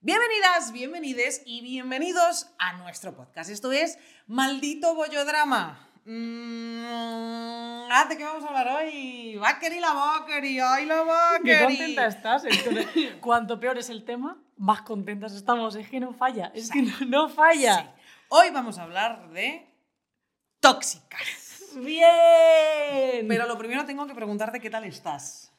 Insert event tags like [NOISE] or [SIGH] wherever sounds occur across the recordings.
Bienvenidas, bienvenides y bienvenidos a nuestro podcast. Esto es Maldito Bollodrama. Mm, ah, ¿De qué vamos a hablar hoy? Bakeri la Bakeri, ay la Qué Bakeri. contenta estás. [LAUGHS] Cuanto peor es el tema, más contentas estamos. Es que no falla. Es que no, no falla. Sí. Hoy vamos a hablar de tóxicas. Bien. Pero lo primero tengo que preguntarte qué tal estás.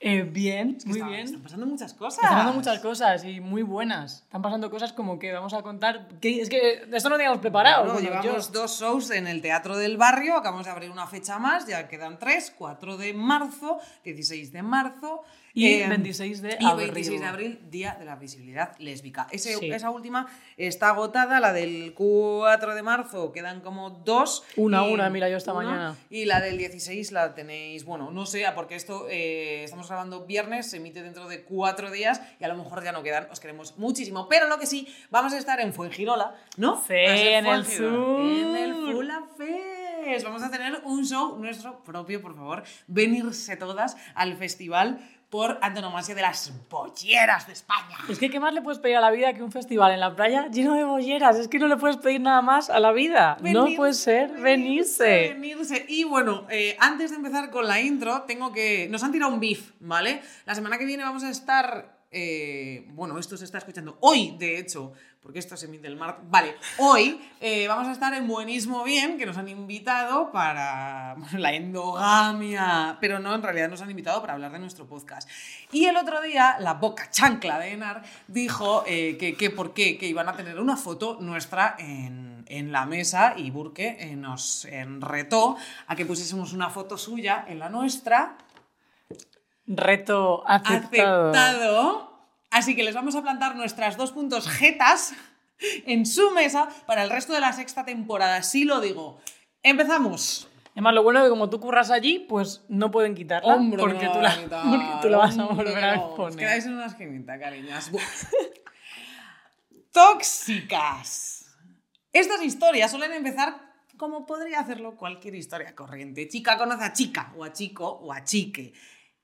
Eh, bien, Es que muy está- bien. Están pasando muchas cosas. Están pasando muchas cosas y muy buenas. Están pasando cosas como que vamos a contar. Que, es que esto no teníamos preparado. Llevamos yo- dos shows en el Teatro del Barrio, acabamos de abrir una fecha más, ya quedan tres, 4 de marzo, 16 de marzo Y eh, 26 de y abril. 26 de abril, Día de la Visibilidad Lésbica. Ese- Sí. Esa última está agotada, la del 4 de marzo quedan como dos. Una, y- una, mira, yo esta una, mañana. Y la del 16 la tenéis, bueno, no sé, porque esto eh, estamos grabando viernes, se emite dentro de cuatro días y a lo mejor ya no quedan, os queremos muchísimo. Pero lo que sí, vamos a estar en Fuengirola, ¿no? Sí, en el Fuengirola, En el sur. Fula Fest. Vamos a tener un show nuestro propio, por favor. Venirse todas al festival por antonomasia de las bolleras de España. Es que, ¿qué más le puedes pedir a la vida que un festival en la playa lleno de bolleras? Es que no le puedes pedir nada más a la vida. no puede ser venirse. venirse. Y bueno, eh, antes de empezar con la intro, tengo que. Nos han tirado un beef, ¿vale? La semana que viene vamos a estar. eh, bueno, esto se está escuchando hoy, de hecho, porque esto se emite el martes. Vale, hoy eh, vamos a estar en Buenísimo Bien, que nos han invitado para bueno, la endogamia, pero no, en realidad nos han invitado para hablar de nuestro podcast. Y el otro día, la boca chancla de Enar dijo eh, que, que por qué, que iban a tener una foto nuestra en, en la mesa y Burke eh, nos retó a que pusiésemos una foto suya en la nuestra. Reto aceptado. Aceptado. Así que les vamos a plantar nuestras dos puntos jetas en su mesa para el resto de la sexta temporada. Sí lo digo. Empezamos. Además, lo bueno es que como tú curras allí, pues no pueden quitarla. porque, no tú la, van a quitar, [LAUGHS] porque tú la vas a volver a no. Os poner. quedáis en una esquinita, cariñas. Tóxicas. Estas historias suelen empezar como podría hacerlo cualquier historia corriente. Chica conoce a chica, o a chico, o a chique.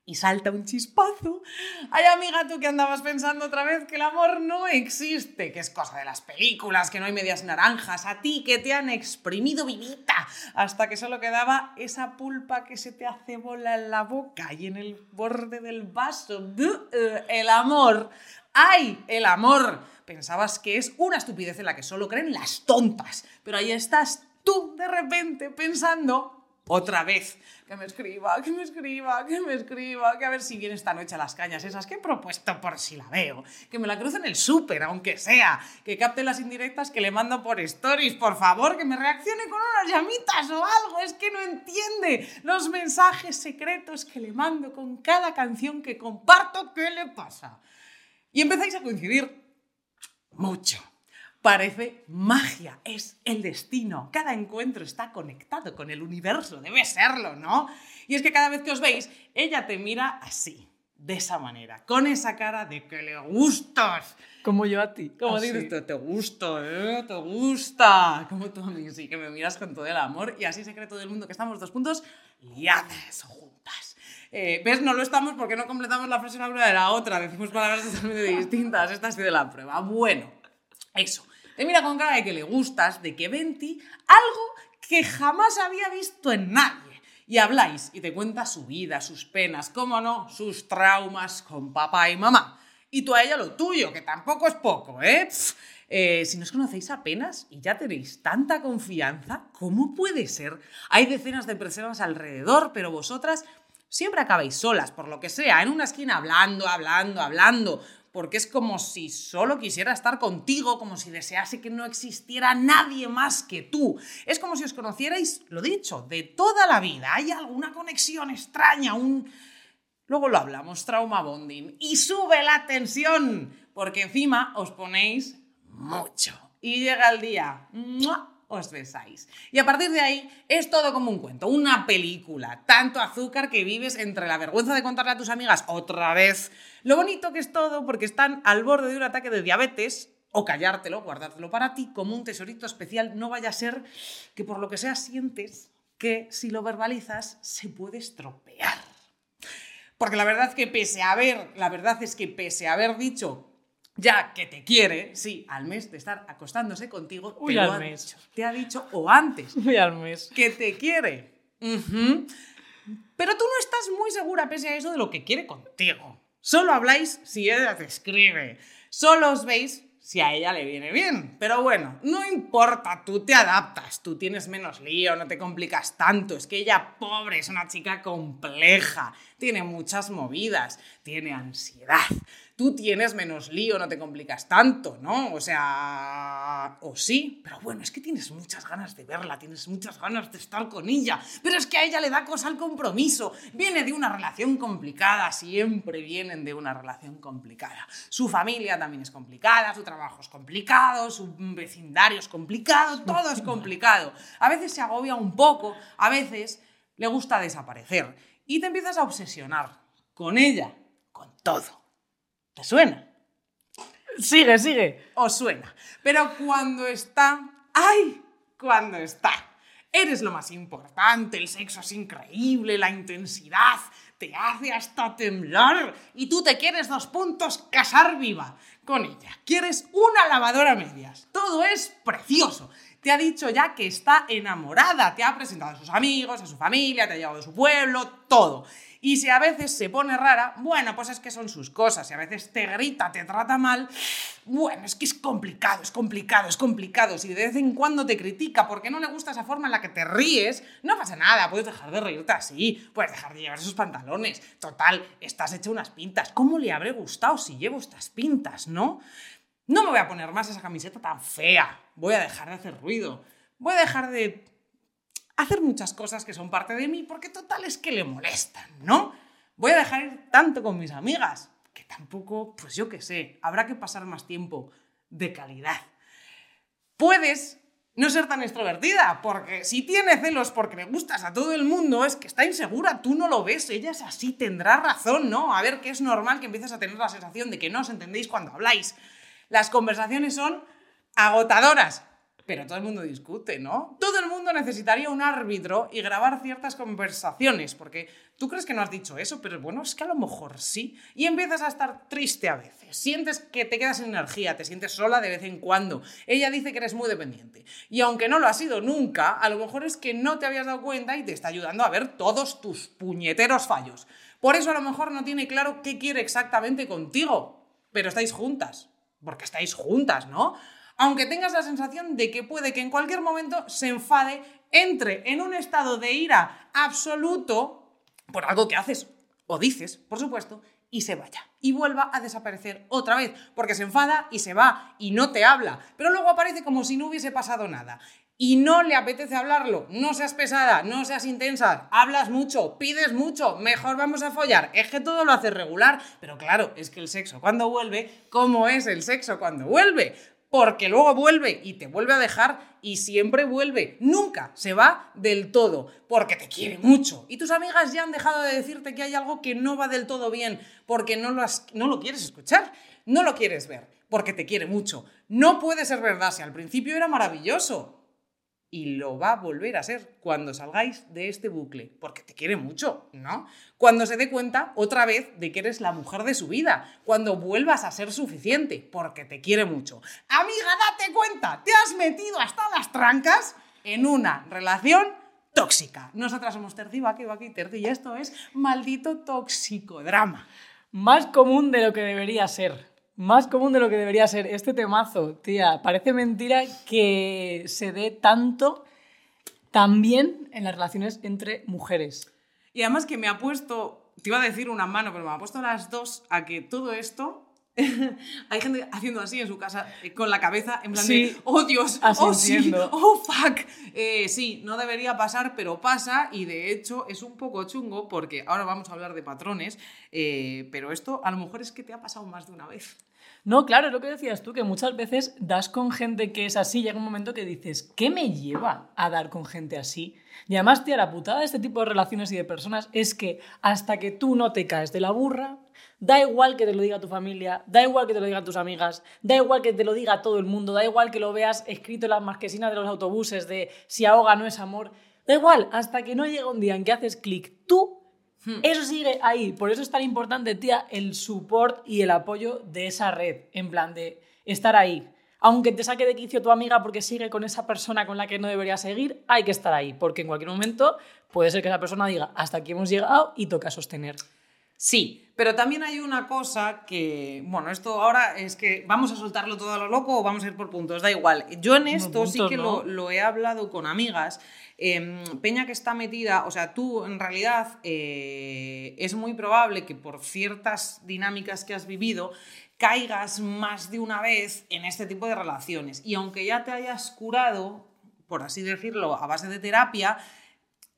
Y salta un chispazo. Ay, amiga, tú que andabas pensando otra vez que el amor no existe, que es cosa de las películas, que no hay medias naranjas, a ti que te han exprimido vivita hasta que solo quedaba esa pulpa que se te hace bola en la boca y en el borde del vaso. Eh, El amor. ¡Ay, el amor! Pensabas que es una estupidez en la que solo creen las tontas, pero ahí estás tú de repente pensando otra vez. Que me escriba, que me escriba, que me escriba, que a ver si viene esta noche a las cañas esas que he propuesto por si la veo. Que me la cruce en el súper, aunque sea. Que capte las indirectas que le mando por stories, por favor, que me reaccione con unas llamitas o algo. Es que no entiende los mensajes secretos que le mando con cada canción que comparto. ¿Qué le pasa? Y empezáis a coincidir mucho. Parece magia, es el destino. Cada encuentro está conectado con el universo, debe serlo, ¿no? Y es que cada vez que os veis, ella te mira así, de esa manera, con esa cara de que le gustas. Como yo a ti. Como dices, te, te gusta, ¿eh? Te gusta. Como tú a mí, sí, que me miras con todo el amor y así se cree todo el mundo que estamos dos puntos liadas o juntas. Eh, ¿Ves? No lo estamos porque no completamos la frase una de la otra. Decimos palabras totalmente distintas. Esta ha sido la prueba. Bueno, eso. Te mira con cara de que le gustas, de que ve en ti algo que jamás había visto en nadie. Y habláis y te cuenta su vida, sus penas, cómo no, sus traumas con papá y mamá. Y tú a ella lo tuyo, que tampoco es poco, ¿eh? Eh, si no os conocéis apenas y ya tenéis tanta confianza, ¿cómo puede ser? Hay decenas de personas alrededor, pero vosotras siempre acabáis solas, por lo que sea, en una esquina hablando, hablando, hablando, porque es como si solo quisiera estar contigo, como si desease que no existiera nadie más que tú. Es como si os conocierais, lo dicho, de toda la vida. Hay alguna conexión extraña, un... Luego lo hablamos, trauma bonding. Y sube la tensión, porque encima os ponéis mucho. Y llega el día. Os besáis. Y a partir de ahí es todo como un cuento, una película. Tanto azúcar que vives entre la vergüenza de contarle a tus amigas otra vez. Lo bonito que es todo porque están al borde de un ataque de diabetes o callártelo, guardártelo para ti como un tesorito especial. No vaya a ser que por lo que sea sientes que si lo verbalizas se puede estropear. Porque la verdad que pese a haber, la verdad es que pese a haber dicho ya que te quiere, sí, al mes de estar acostándose contigo, Uy, te, al ha mes. dicho. te ha dicho, o antes, Voy al mes. que te quiere. Pero tú no estás muy segura, pese a eso, de lo que quiere contigo. Solo habláis si ella te escribe. Solo os veis si a ella le viene bien. Pero bueno, no importa, tú te adaptas, tú tienes menos lío, no te complicas tanto. Es que ella, pobre, es una chica compleja, tiene muchas movidas, tiene ansiedad. Tú tienes menos lío, no te complicas tanto, ¿no? O sea, o sí, pero bueno, es que tienes muchas ganas de verla, tienes muchas ganas de estar con ella, pero es que a ella le da cosa el compromiso, viene de una relación complicada, siempre vienen de una relación complicada. Su familia también es complicada, su trabajo es complicado, su vecindario es complicado, todo es complicado. A veces se agobia un poco, a veces le gusta desaparecer y te empiezas a obsesionar con ella, con todo. ¿Te suena? Sigue, sigue. os suena. Pero cuando está, ¡ay! Cuando está. Eres lo más importante, el sexo es increíble, la intensidad te hace hasta temblar y tú te quieres dos puntos casar viva con ella. Quieres una lavadora a medias. Todo es precioso. Te ha dicho ya que está enamorada, te ha presentado a sus amigos, a su familia, te ha llevado de su pueblo, todo. Y si a veces se pone rara, bueno, pues es que son sus cosas. Si a veces te grita, te trata mal, bueno, es que es complicado, es complicado, es complicado. Si de vez en cuando te critica porque no le gusta esa forma en la que te ríes, no pasa nada, puedes dejar de reírte así, puedes dejar de llevar esos pantalones. Total, estás hecha unas pintas. ¿Cómo le habré gustado si llevo estas pintas, no? No me voy a poner más esa camiseta tan fea. Voy a dejar de hacer ruido. Voy a dejar de hacer muchas cosas que son parte de mí porque total es que le molestan, ¿no? Voy a dejar ir tanto con mis amigas, que tampoco, pues yo qué sé, habrá que pasar más tiempo de calidad. Puedes no ser tan extrovertida, porque si tiene celos porque le gustas a todo el mundo, es que está insegura, tú no lo ves, ella es así, tendrá razón, ¿no? A ver, que es normal que empieces a tener la sensación de que no os entendéis cuando habláis. Las conversaciones son agotadoras, pero todo el mundo discute, ¿no? Todo el mundo necesitaría un árbitro y grabar ciertas conversaciones, porque tú crees que no has dicho eso, pero bueno, es que a lo mejor sí. Y empiezas a estar triste a veces, sientes que te quedas sin energía, te sientes sola de vez en cuando. Ella dice que eres muy dependiente. Y aunque no lo has sido nunca, a lo mejor es que no te habías dado cuenta y te está ayudando a ver todos tus puñeteros fallos. Por eso a lo mejor no tiene claro qué quiere exactamente contigo, pero estáis juntas, porque estáis juntas, ¿no? Aunque tengas la sensación de que puede que en cualquier momento se enfade, entre en un estado de ira absoluto por algo que haces o dices, por supuesto, y se vaya. Y vuelva a desaparecer otra vez, porque se enfada y se va y no te habla, pero luego aparece como si no hubiese pasado nada. Y no le apetece hablarlo, no seas pesada, no seas intensa, hablas mucho, pides mucho, mejor vamos a follar. Es que todo lo haces regular, pero claro, es que el sexo cuando vuelve, ¿cómo es el sexo cuando vuelve? Porque luego vuelve y te vuelve a dejar y siempre vuelve. Nunca se va del todo, porque te quiere mucho. Y tus amigas ya han dejado de decirte que hay algo que no va del todo bien, porque no lo, no lo quieres escuchar, no lo quieres ver, porque te quiere mucho. No puede ser verdad, si al principio era maravilloso. Y lo va a volver a ser cuando salgáis de este bucle, porque te quiere mucho, ¿no? Cuando se dé cuenta otra vez de que eres la mujer de su vida, cuando vuelvas a ser suficiente, porque te quiere mucho. Amiga, date cuenta, te has metido hasta las trancas en una relación tóxica. Nosotras somos Terci, Baki, Baki, Terci, y esto es maldito toxicodrama. Más común de lo que debería ser. Más común de lo que debería ser. Este temazo, tía, parece mentira que se dé tanto también en las relaciones entre mujeres. Y además que me ha puesto, te iba a decir una mano, pero me ha puesto las dos a que todo esto. [LAUGHS] Hay gente haciendo así en su casa eh, con la cabeza en plan Sí. de, oh Dios, oh sí, [LAUGHS] oh fuck. Eh, sí, no debería pasar, pero pasa y de hecho es un poco chungo porque ahora vamos a hablar de patrones, eh, pero esto a lo mejor es que te ha pasado más de una vez. No, claro, es lo que decías tú, que muchas veces das con gente que es así, llega un momento que dices, ¿qué me lleva a dar con gente así? Y además, tía, la putada de este tipo de relaciones y de personas es que hasta que tú no te caes de la burra, Da igual que te lo diga tu familia, da igual que te lo digan tus amigas, da igual que te lo diga todo el mundo, da igual que lo veas escrito en las marquesinas de los autobuses de si ahoga no es amor. Da igual, hasta que no llega un día en que haces clic tú. Eso sigue ahí. Por eso es tan importante, tía, el support y el apoyo de esa red. En plan de estar ahí. Aunque te saque de quicio tu amiga porque sigue con esa persona con la que no debería seguir, hay que estar ahí. Porque en cualquier momento puede ser que esa persona diga, hasta aquí hemos llegado y toca sostener. Sí, pero también hay una cosa que, bueno, esto ahora es que vamos a soltarlo todo a lo loco o vamos a ir por puntos, da igual. Yo en esto sí que ¿no? lo, lo he hablado con amigas. eh, Peña que está metida, o sea, tú en realidad eh, es muy probable que por ciertas dinámicas que has vivido caigas más de una vez en este tipo de relaciones. Y aunque ya te hayas curado, por así decirlo, a base de terapia,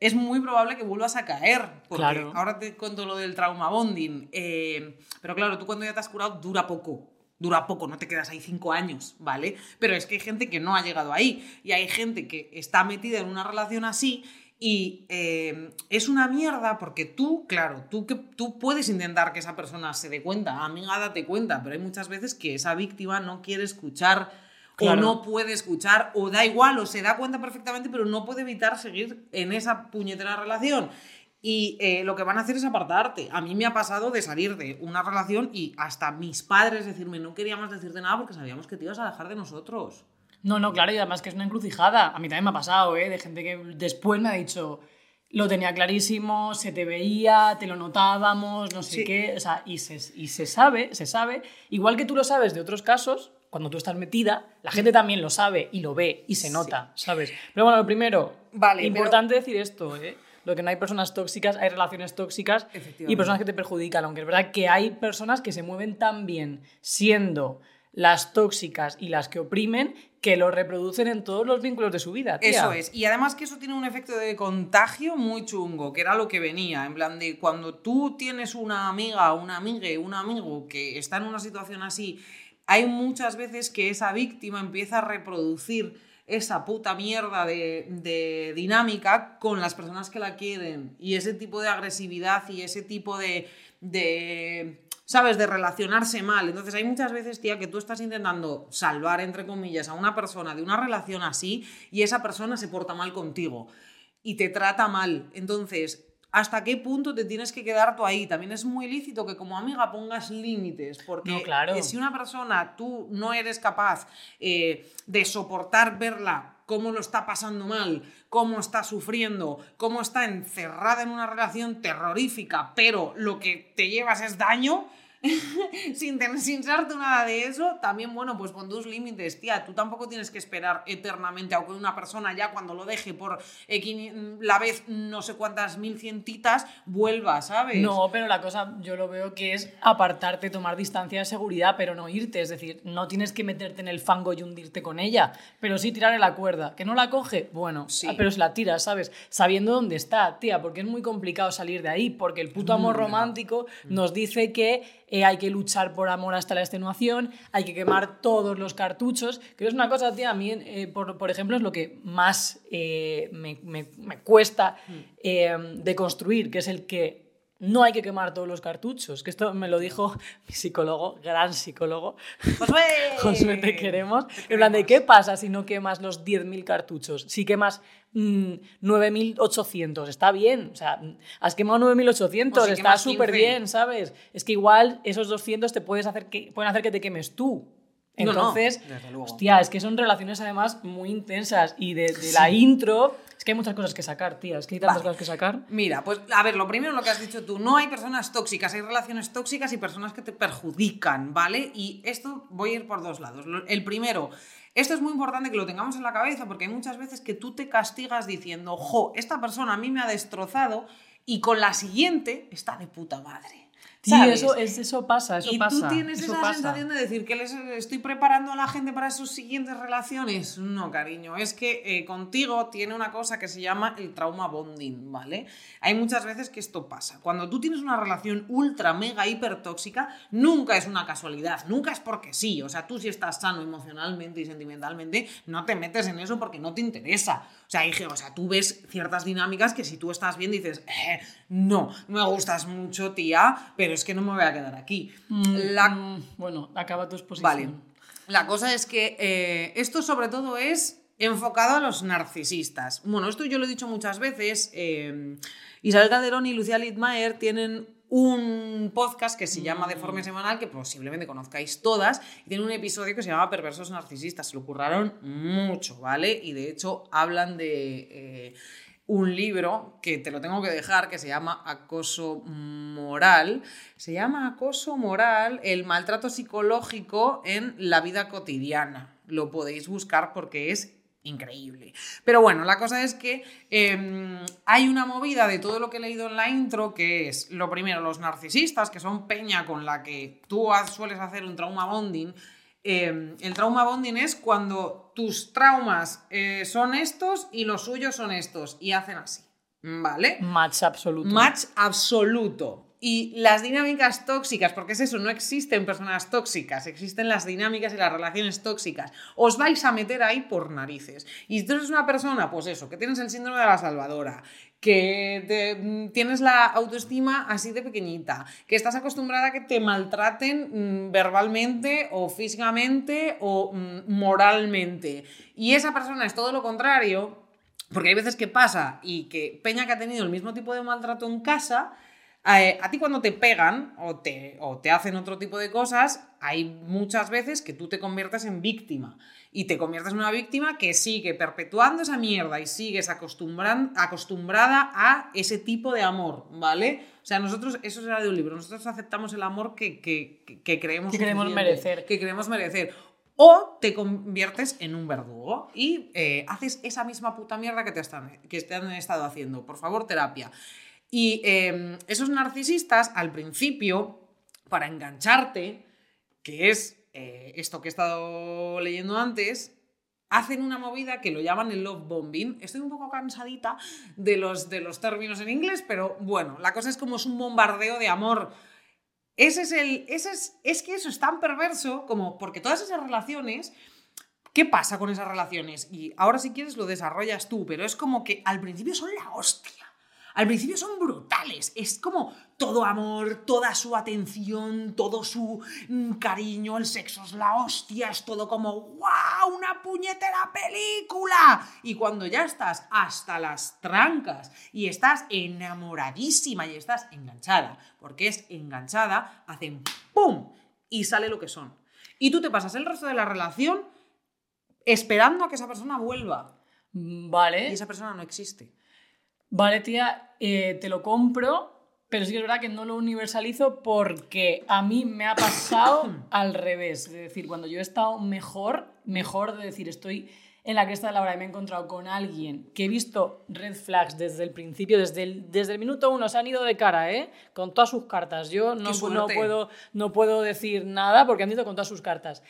es muy probable que vuelvas a caer. Porque Claro. ahora te cuento lo del trauma bonding. eh, pero claro, tú cuando ya te has curado dura poco. Dura poco, no te quedas ahí cinco años, ¿vale? Pero es que hay gente que no ha llegado ahí. Y hay gente que está metida en una relación así. Y eh, es una mierda porque tú, claro, tú, que, tú puedes intentar que esa persona se dé cuenta, amiga, date cuenta, pero hay muchas veces que esa víctima no quiere escuchar Claro. o no puede escuchar, o da igual, o se da cuenta perfectamente, pero no puede evitar seguir en esa puñetera relación. Y eh, lo que van a hacer es apartarte. A mí me ha pasado de salir de una relación y hasta mis padres decirme, no queríamos decirte nada porque sabíamos que te ibas a dejar de nosotros. No, no, claro, y además que es una encrucijada. A mí también me ha pasado, ¿eh? De gente que después me ha dicho, lo tenía clarísimo, se te veía, te lo notábamos, no sé Sí. qué. O sea, y se, y se sabe, se sabe. Igual que tú lo sabes de otros casos, cuando tú estás metida, la gente también lo sabe y lo ve y se nota, ¿sabes? Pero bueno, lo primero, Vale, importante decir esto, ¿eh? Lo que no hay personas tóxicas, hay relaciones tóxicas y personas que te perjudican, aunque es verdad que hay personas que se mueven tan bien siendo las tóxicas y las que oprimen que lo reproducen en todos los vínculos de su vida. tía. Eso es. Y además que eso tiene un efecto de contagio muy chungo, que era lo que venía. En plan de cuando tú tienes una amiga, una amiga, un amigo que está en una situación así, hay muchas veces que esa víctima empieza a reproducir esa puta mierda de, de dinámica con las personas que la quieren. Y ese tipo de agresividad y ese tipo de. de ¿Sabes? De relacionarse mal. Entonces hay muchas veces, tía, que tú estás intentando salvar, entre comillas, a una persona de una relación así y esa persona se porta mal contigo y te trata mal. Entonces, ¿hasta qué punto te tienes que quedar tú ahí? También es muy lícito que como amiga pongas límites, porque No, claro. si una persona tú no eres capaz eh, de soportar verla cómo lo está pasando mal, cómo está sufriendo, cómo está encerrada en una relación terrorífica, pero lo que te llevas es daño, [LAUGHS] sin, sin ser tú nada de eso, también, bueno, pues pon tus límites, tía. Tú tampoco tienes que esperar eternamente a que una persona ya cuando lo deje por eh, la vez no sé cuántas mil cientitas vuelva, ¿sabes? No, pero la cosa yo lo veo que es apartarte, tomar distancia de seguridad, pero no irte. Es decir, no tienes que meterte en el fango y hundirte con ella, pero sí tirarle la cuerda. ¿Que no la coge? Bueno, Sí. ah, pero se la tiras, ¿sabes? Sabiendo dónde está, tía, porque es muy complicado salir de ahí, porque el puto amor romántico nos dice que eh, hay que luchar por amor hasta la extenuación, hay que quemar todos los cartuchos, que es una cosa, tía, a mí, eh, por, por ejemplo, es lo que más eh, me, me- me cuesta eh, de construir, que es el que no hay que quemar todos los cartuchos, que esto me lo dijo [LAUGHS] mi psicólogo, gran psicólogo, Josué. [LAUGHS] Josué, te queremos. Te En plan, ¿de qué pasa si no quemas los 10.000 cartuchos? Si quemas mm, 9.800, está bien. O sea, mm, has quemado 9.800, Pues si está súper 15. bien, ¿sabes? Es que igual esos 200 te puedes hacer que, pueden hacer que te quemes tú. No, no, Entonces, hostia, es que son relaciones además muy intensas y de, de la intro, es que hay muchas cosas que sacar, tía, es que hay tantas Vale. cosas que sacar. Mira, pues a ver, lo primero lo que has dicho tú, no hay personas tóxicas, hay relaciones tóxicas y personas que te perjudican, ¿vale? Y esto voy a ir por dos lados. El primero, esto es muy importante que lo tengamos en la cabeza porque hay muchas veces que tú te castigas diciendo, jo, esta persona a mí me ha destrozado y con la siguiente está de puta madre. Sí, eso, es, eso pasa, eso y pasa. tú tienes esa pasa. sensación de decir que les estoy preparando a la gente para sus siguientes relaciones. No, cariño, es que eh, contigo tiene una cosa que se llama el trauma bonding, ¿vale? Hay muchas veces que esto pasa. Cuando tú tienes una relación ultra, mega, hiper tóxica, nunca es una casualidad, nunca es porque sí. O sea, tú si estás sano emocionalmente y sentimentalmente, no te metes en eso porque no te interesa. O sea, dije, o sea, tú ves ciertas dinámicas que si tú estás bien dices, "Eh, no, me gustas mucho, tía, pero pero es que no me voy a quedar aquí. Mm, La- mm, bueno, acaba tu exposición. Vale. La cosa es que eh, esto sobre todo es enfocado a los narcisistas. Bueno, esto yo lo he dicho muchas veces. eh, Isabel Calderón y Lucía Littmayer tienen un podcast que se llama De Forma Semanal, que posiblemente conozcáis todas, y tiene un episodio que se llama Perversos Narcisistas. Se lo curraron mucho, ¿vale? Y de hecho hablan de eh, un libro que te lo tengo que dejar, que se llama Acoso Moral. Se llama Acoso Moral, el maltrato psicológico en la vida cotidiana. Lo podéis buscar porque es increíble. Pero bueno, la cosa es que eh, hay una movida de todo lo que he leído en la intro, que es, lo primero, los narcisistas, que son peña con la que tú sueles hacer un trauma bonding. Eh, el trauma bonding es cuando tus traumas eh, son estos y los suyos son estos, y hacen así. ¿Vale? Match absoluto. Match absoluto. Y las dinámicas tóxicas, porque es eso, no existen personas tóxicas, existen las dinámicas y las relaciones tóxicas. Os vais a meter ahí por narices. Y tú eres una persona, pues eso, que tienes el síndrome de la salvadora, que mm, tienes la autoestima así de pequeñita, que estás acostumbrada a que te maltraten mm, verbalmente o físicamente o mm, moralmente. Y esa persona es todo lo contrario, porque hay veces que pasa y que Peña que ha tenido el mismo tipo de maltrato en casa, eh, a ti cuando te pegan o te, o te hacen otro tipo de cosas, hay muchas veces que tú te conviertes en víctima. Y te conviertes en una víctima que sigue perpetuando esa mierda y sigues acostumbrada a ese tipo de amor, ¿vale? O sea, nosotros, eso será de un libro, nosotros aceptamos el amor que, que, que- que creemos Que queremos merecer. Que queremos merecer. O te conviertes en un verdugo y eh, haces esa misma puta mierda que te, están, que te han estado haciendo. Por favor, terapia. Y eh, esos narcisistas, al principio, para engancharte, que es eh, esto que he estado leyendo antes, hacen una movida que lo llaman el love bombing. Estoy un poco cansadita de los, de los términos en inglés, pero bueno, la cosa es como es un bombardeo de amor. Ese es el. Ese es, es que eso es tan perverso como. Porque todas esas relaciones. ¿Qué pasa con esas relaciones? Y ahora, si quieres, lo desarrollas tú, pero es como que al principio son la hostia. Al principio son brutales. Es como todo amor, toda su atención, todo su mm, cariño, el sexo es la hostia, es todo como ¡wow! ¡Una puñetera película! Y cuando ya estás hasta las trancas y estás enamoradísima y estás enganchada, porque es enganchada, hacen ¡pum! y sale lo que son. Y tú te pasas el resto de la relación esperando a que esa persona vuelva. Vale. Y esa persona no existe. Vale, tía, eh, te lo compro, pero sí que es verdad que no lo universalizo porque a mí me ha pasado [COUGHS] al revés. Es decir, cuando yo he estado mejor, mejor de decir, estoy en la cresta de la hora y me he encontrado con alguien que he visto red flags desde el principio, desde el, desde el minuto uno, se han ido de cara, ¿eh? Con todas sus cartas. Yo no, no, puedo, no puedo decir nada porque han ido con todas sus cartas.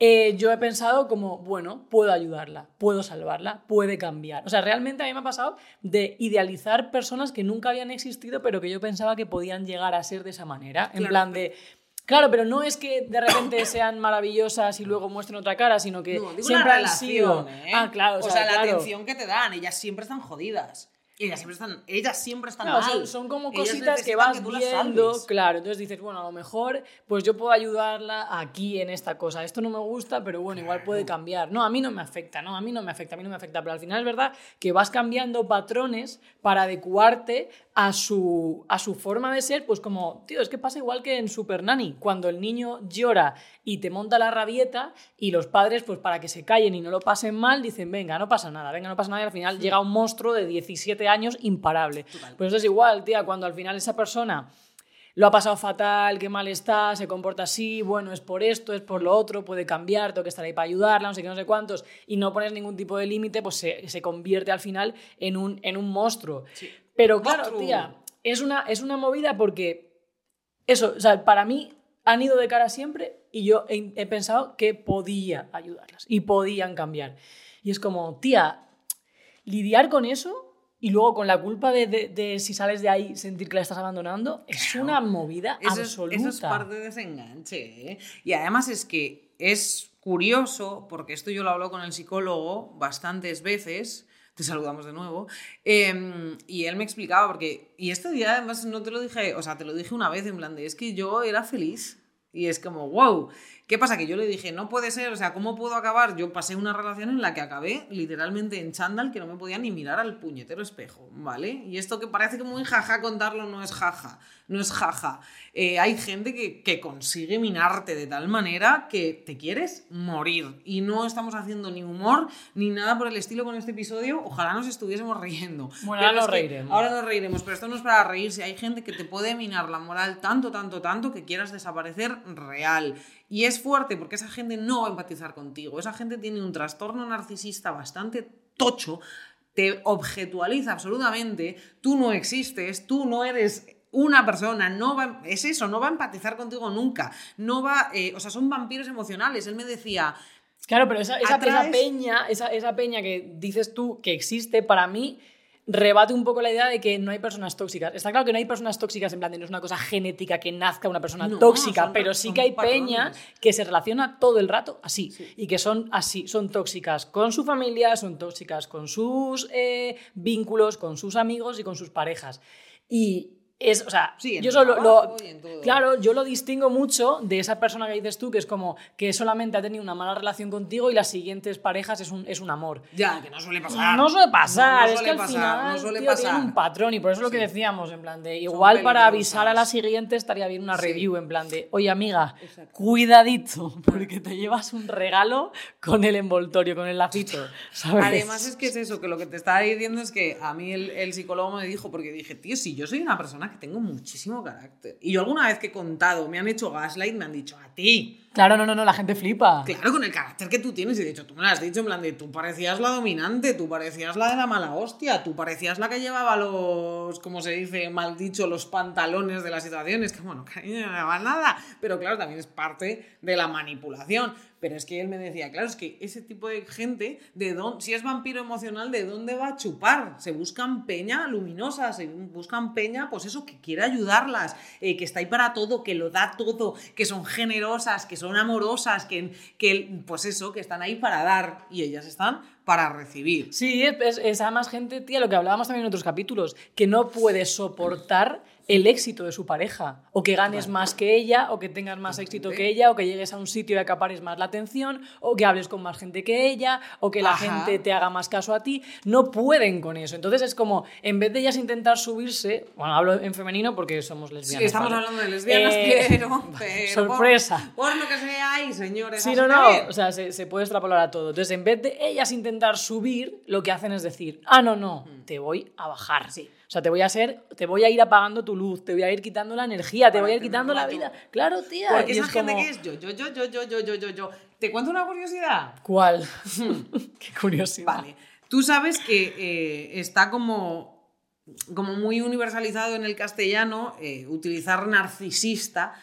Eh, yo he pensado como, bueno, puedo ayudarla, puedo salvarla, puede cambiar. O sea, realmente a mí me ha pasado de idealizar personas que nunca habían existido, pero que yo pensaba que podían llegar a ser de esa manera. En Claro. plan de... Claro, pero no es que de repente sean maravillosas y luego muestren otra cara, sino que No, digo siempre la han sido... ¿eh? Ah, claro, O sea, la claro. atención que te dan, ellas siempre están jodidas. Ellas siempre están, ellas siempre están Claro, mal. son, son como Ellas cositas que vas las viendo, claro, entonces dices, bueno, a lo mejor pues yo puedo ayudarla aquí en esta cosa, esto no me gusta, pero bueno, igual puede cambiar. No, a mí no me afecta, no, a mí no me afecta, a mí no me afecta, pero al final es verdad que vas cambiando patrones para adecuarte a su, a su forma de ser, pues como, tío, es que pasa igual que en Super Nanny, cuando el niño llora y te monta la rabieta y los padres, pues para que se callen y no lo pasen mal, dicen, venga, no pasa nada, venga, no pasa nada y al final llega un monstruo de 17 años imparable. Total. Pues eso es igual, tía, cuando al final esa persona lo ha pasado fatal, qué mal está, se comporta así, bueno, es por esto, es por lo otro, puede cambiar, tengo que estar ahí para ayudarla, no sé qué, no sé cuántos, y no pones ningún tipo de límite, pues se, se convierte al final en un, en un monstruo. Sí. Pero claro, Monstruo. tía, es una, es una movida porque eso, o sea, para mí han ido de cara siempre y yo he, he pensado que podía ayudarlas y podían cambiar. Y es como, tía, lidiar con eso y luego con la culpa de, de- de si sales de ahí sentir que la estás abandonando es Claro. una movida Eso es, absoluta. eso es parte de ese enganche. ¿eh? Y además es que es curioso, porque esto yo lo hablo con el psicólogo bastantes veces, te saludamos de nuevo. Em, y él me explicaba, porque, y este día además no te lo dije, o sea, te lo dije una vez en plan de, es que yo era feliz. Y es como, wow, ¿qué pasa? Que yo le dije, no puede ser, o sea, ¿cómo puedo acabar? Yo pasé una relación en la que acabé literalmente en chándal que no me podía ni mirar al puñetero espejo, ¿vale? Y esto que parece que muy jaja contarlo no es jaja, no es jaja. Eh, hay gente que, que consigue minarte de tal manera que te quieres morir. Y no estamos haciendo ni humor ni nada por el estilo con este episodio. Ojalá nos estuviésemos riendo. Bueno, ahora nos reiremos. Ahora nos reiremos, pero esto no es para reírse. Hay gente que te puede minar la moral tanto, tanto, tanto que quieras desaparecer real. Y es fuerte porque esa gente no va a empatizar contigo. Esa gente tiene un trastorno narcisista bastante tocho, te objetualiza absolutamente, tú no existes, tú no eres una persona, no va, es eso, no va a empatizar contigo nunca. No va, eh, o sea, son vampiros emocionales. Él me decía, Claro, pero esa, esa, peña, esa, esa peña que dices tú que existe, para mí rebate un poco la idea de que no hay personas tóxicas. Está claro que no hay personas tóxicas en plan de no es una cosa genética que nazca una persona No, tóxica, son- pero sí que hay peña que se relaciona todo el rato así y que son así, son tóxicas con su familia, son tóxicas con sus eh, vínculos, con sus amigos y con sus parejas. Y es, o sea, Sí, yo solo lo, claro, yo lo distingo mucho de esa persona que dices tú, que es como que solamente ha tenido una mala relación contigo y las siguientes parejas es un, es un amor. ya, que no suele pasar. No suele pasar, No, no es que al pasar, final no suele tío, pasar. un patrón y por eso es lo que decíamos, en plan de igual para avisar a la siguiente estaría bien una Sí. review, en plan de, oye amiga, Exacto. cuidadito, [LAUGHS] porque te llevas un regalo con el envoltorio, con el lacito, [LAUGHS] ¿sabes? Además es que es eso, que lo que te estaba diciendo es que a mí el, el psicólogo me dijo, porque dije, tío, si yo soy una persona que tengo muchísimo carácter. Y yo alguna vez que he contado, me han hecho gaslight, me han dicho, a ti. Claro, no, no, no, la gente flipa. Claro, con el carácter que tú tienes, y de hecho tú me lo has dicho en plan de, tú parecías la dominante, tú parecías la de la mala hostia, tú parecías la que llevaba los, como se dice, mal dicho, los pantalones de las situaciones, que bueno, cariño, no me va nada, pero claro, también es parte de la manipulación. Pero es que él me decía, claro, es que ese tipo de gente, de dónde, si es vampiro emocional, ¿de dónde va a chupar? Se buscan peña luminosa, se buscan peña, pues eso, que quiere ayudarlas, eh, que está ahí para todo, que lo da todo, que son generosas, que son amorosas, que, que, pues eso, que están ahí para dar y ellas están para recibir. Sí, es, es, es además gente, tía, lo que hablábamos también en otros capítulos, que no puede soportar el éxito de su pareja, o que ganes más que ella, o que tengas más éxito que ella, o que llegues a un sitio y acapares más la atención, o que hables con más gente que ella, o que la Ajá. gente te haga más caso a ti, no pueden con eso. Entonces es como, en vez de ellas intentar subirse, bueno, hablo en femenino porque somos Sí, lesbianas. estamos ¿vale? hablando de lesbianas, Eh, pero, [LAUGHS] pero sorpresa. Por, por lo que señores. Sí, no, no, o sea, se, se puede extrapolar a todo. Entonces, en vez de ellas intentar subir, lo que hacen es decir, ah, no, no, te voy a bajar. Mm. Sí. O sea, te voy a ser, te voy a ir apagando tu luz, te voy a ir quitando la energía, te voy a ir quitando la vida. Claro, tía. Porque esa es gente que es yo, yo, yo, yo, yo, yo, yo, yo, yo. ¿Te cuento una curiosidad? ¿Cuál? [LAUGHS] Qué curiosidad. Vale. Tú sabes que eh, está como, como muy universalizado en el castellano eh, utilizar narcisista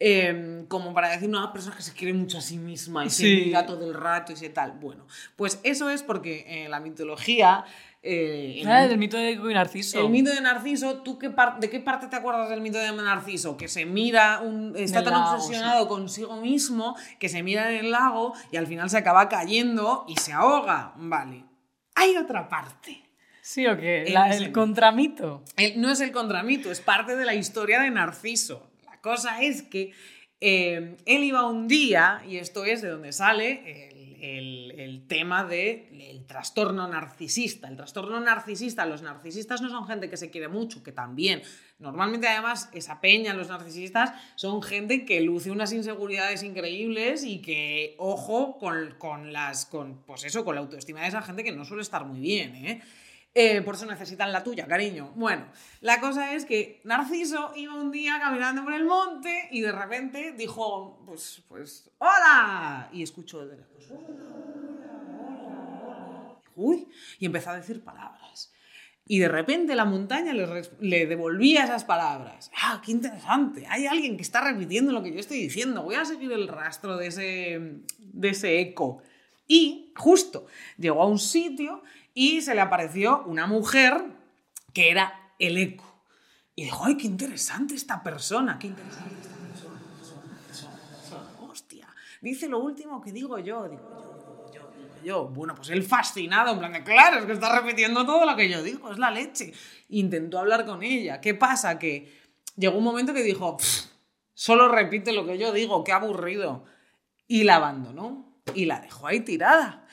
eh, como para decir una persona que se quiere mucho a sí misma y se mira todo el rato y se tal. Bueno, pues eso es porque en la mitología... eh, en Ah, del mito de Narciso. el mito de Narciso, ¿tú qué de qué parte te acuerdas del mito de Narciso? Que se mira, un, está tan lago, obsesionado consigo mismo que se mira en el lago y al final se acaba cayendo y se ahoga. Vale. Hay otra parte. ¿Sí o qué? La- ese el contramito. El- no es el contramito, es parte de la historia de Narciso. La cosa es que eh, él iba un día, y esto es de donde sale el, tema del trastorno narcisista. El trastorno narcisista, los narcisistas no son gente que se quiere mucho, que también. Normalmente además esa peña, los narcisistas, son gente que luce unas inseguridades increíbles y que, ojo, con, con las, con, pues eso, con la autoestima de esa gente que no suele estar muy bien, ¿eh? Eh, por eso necesitan la tuya, cariño. Bueno, la cosa es que Narciso iba un día caminando por el monte y de repente dijo, pues, pues, ¡hola! Y escuchó de lejos. Uy, y empezó a decir palabras. Y de repente la montaña le, le devolvía esas palabras. ¡Ah, qué interesante! Hay alguien que está repitiendo lo que yo estoy diciendo. Voy a seguir el rastro de ese, de ese eco. Y justo llegó a un sitio y se le apareció una mujer que era el eco. Y dijo, ¡ay, qué interesante esta persona! ¡Qué interesante esta persona! ¡Hostia! Dice lo último que digo yo. Digo yo, yo, yo. Bueno, pues él fascinado, en plan de, claro, es que está repitiendo todo lo que yo digo, es la leche. Intentó hablar con ella. ¿Qué pasa? Que llegó un momento que dijo, solo repite lo que yo digo, qué aburrido. Y la abandonó y la dejó ahí tirada.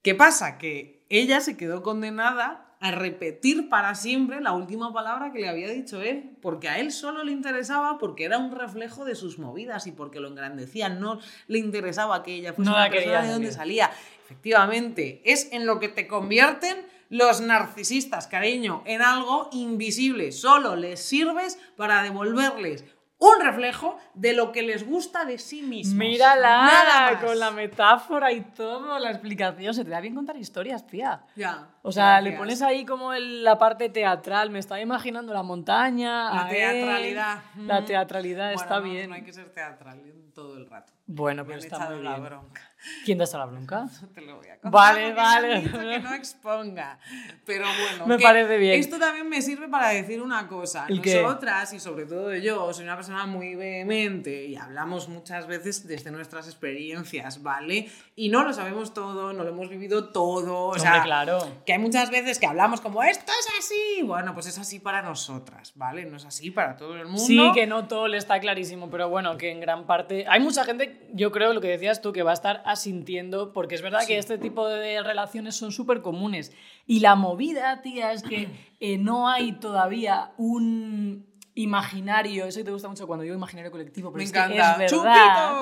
¿Qué pasa? Que ella se quedó condenada a repetir para siempre la última palabra que le había dicho él, porque a él solo le interesaba porque era un reflejo de sus movidas y porque lo engrandecía, no le interesaba que ella fuese No la persona de donde salir. salía. Efectivamente, es en lo que te convierten los narcisistas, cariño, en algo invisible. Solo les sirves para devolverles un reflejo de lo que les gusta de sí mismos. Nada Mírala, más. con la metáfora y todo, la explicación. Se te da bien contar historias, tía. Ya. O sea, le pones ahí como el- la parte teatral. Me estaba imaginando la montaña. La él. teatralidad. La teatralidad Bueno, está no, bien. No hay que ser teatral todo el rato. Bueno, han está muy la bien. bronca. ¿Quién te ha la bronca? [LAUGHS] No te lo voy a contar. Vale, vale. que no exponga. Pero bueno, Me parece bien. Esto también me sirve para decir una cosa. Nosotras, y sobre todo yo, soy una persona muy vehemente y hablamos muchas veces desde nuestras experiencias, ¿vale? Y no lo sabemos todo, no lo hemos vivido todo. O sea, Hombre, claro. que hay muchas veces que hablamos como esto es así. Bueno, pues es así para nosotras, ¿vale? No es así para todo el mundo. Sí, que no todo le está clarísimo, pero bueno, que en gran parte. Hay mucha gente, yo creo lo que decías tú, que va a estar asintiendo, porque es verdad que este tipo de relaciones son súper comunes. Y la movida, tía, es que eh, no hay todavía un imaginario, eso te gusta mucho cuando digo imaginario colectivo, pero Me es que encanta. es verdad.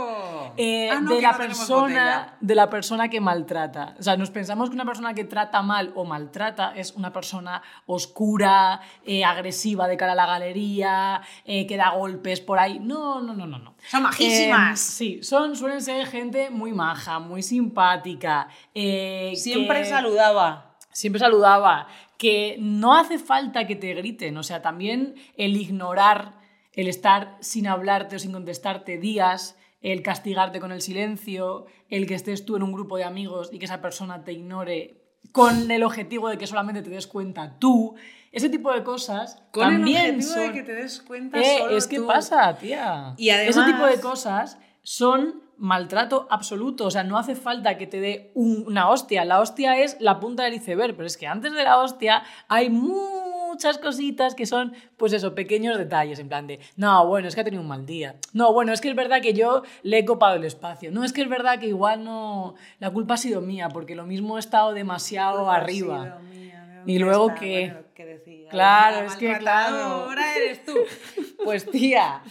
Eh, Ah, no, de que la no tenemos persona de la persona que maltrata. O sea, nos pensamos que una persona que trata mal o maltrata es una persona oscura, eh, agresiva de cara a la galería, eh, que da golpes por ahí. No, no, no, no, no. Son majísimas. Sí, son, suelen ser gente muy maja, muy simpática. Siempre que- saludaba. siempre saludaba, que no hace falta que te griten, o sea, también el ignorar, el estar sin hablarte o sin contestarte días, el castigarte con el silencio, el que estés tú en un grupo de amigos y que esa persona te ignore con el objetivo de que solamente te des cuenta tú, ese tipo de cosas Con también el objetivo son... de que te des cuenta Eh, solo es que tú. pasa, tía. Y Ese además- tipo de cosas son maltrato absoluto. O sea, no hace falta que te dé un- una hostia. La hostia es la punta del iceberg, pero es que antes de la hostia hay muchas cositas que son, pues eso, pequeños detalles. En plan de, no, bueno, es que ha tenido un mal día. No, bueno, es que es verdad que yo le he copado el espacio. No, es que es verdad que igual no. La culpa ha sido mía, porque lo mismo he estado demasiado arriba. sido mía, ¿de dónde Y luego que- Bueno, ¿qué decía? Claro, La es que, claro. maltratadora eres tú. [LAUGHS] Pues tía,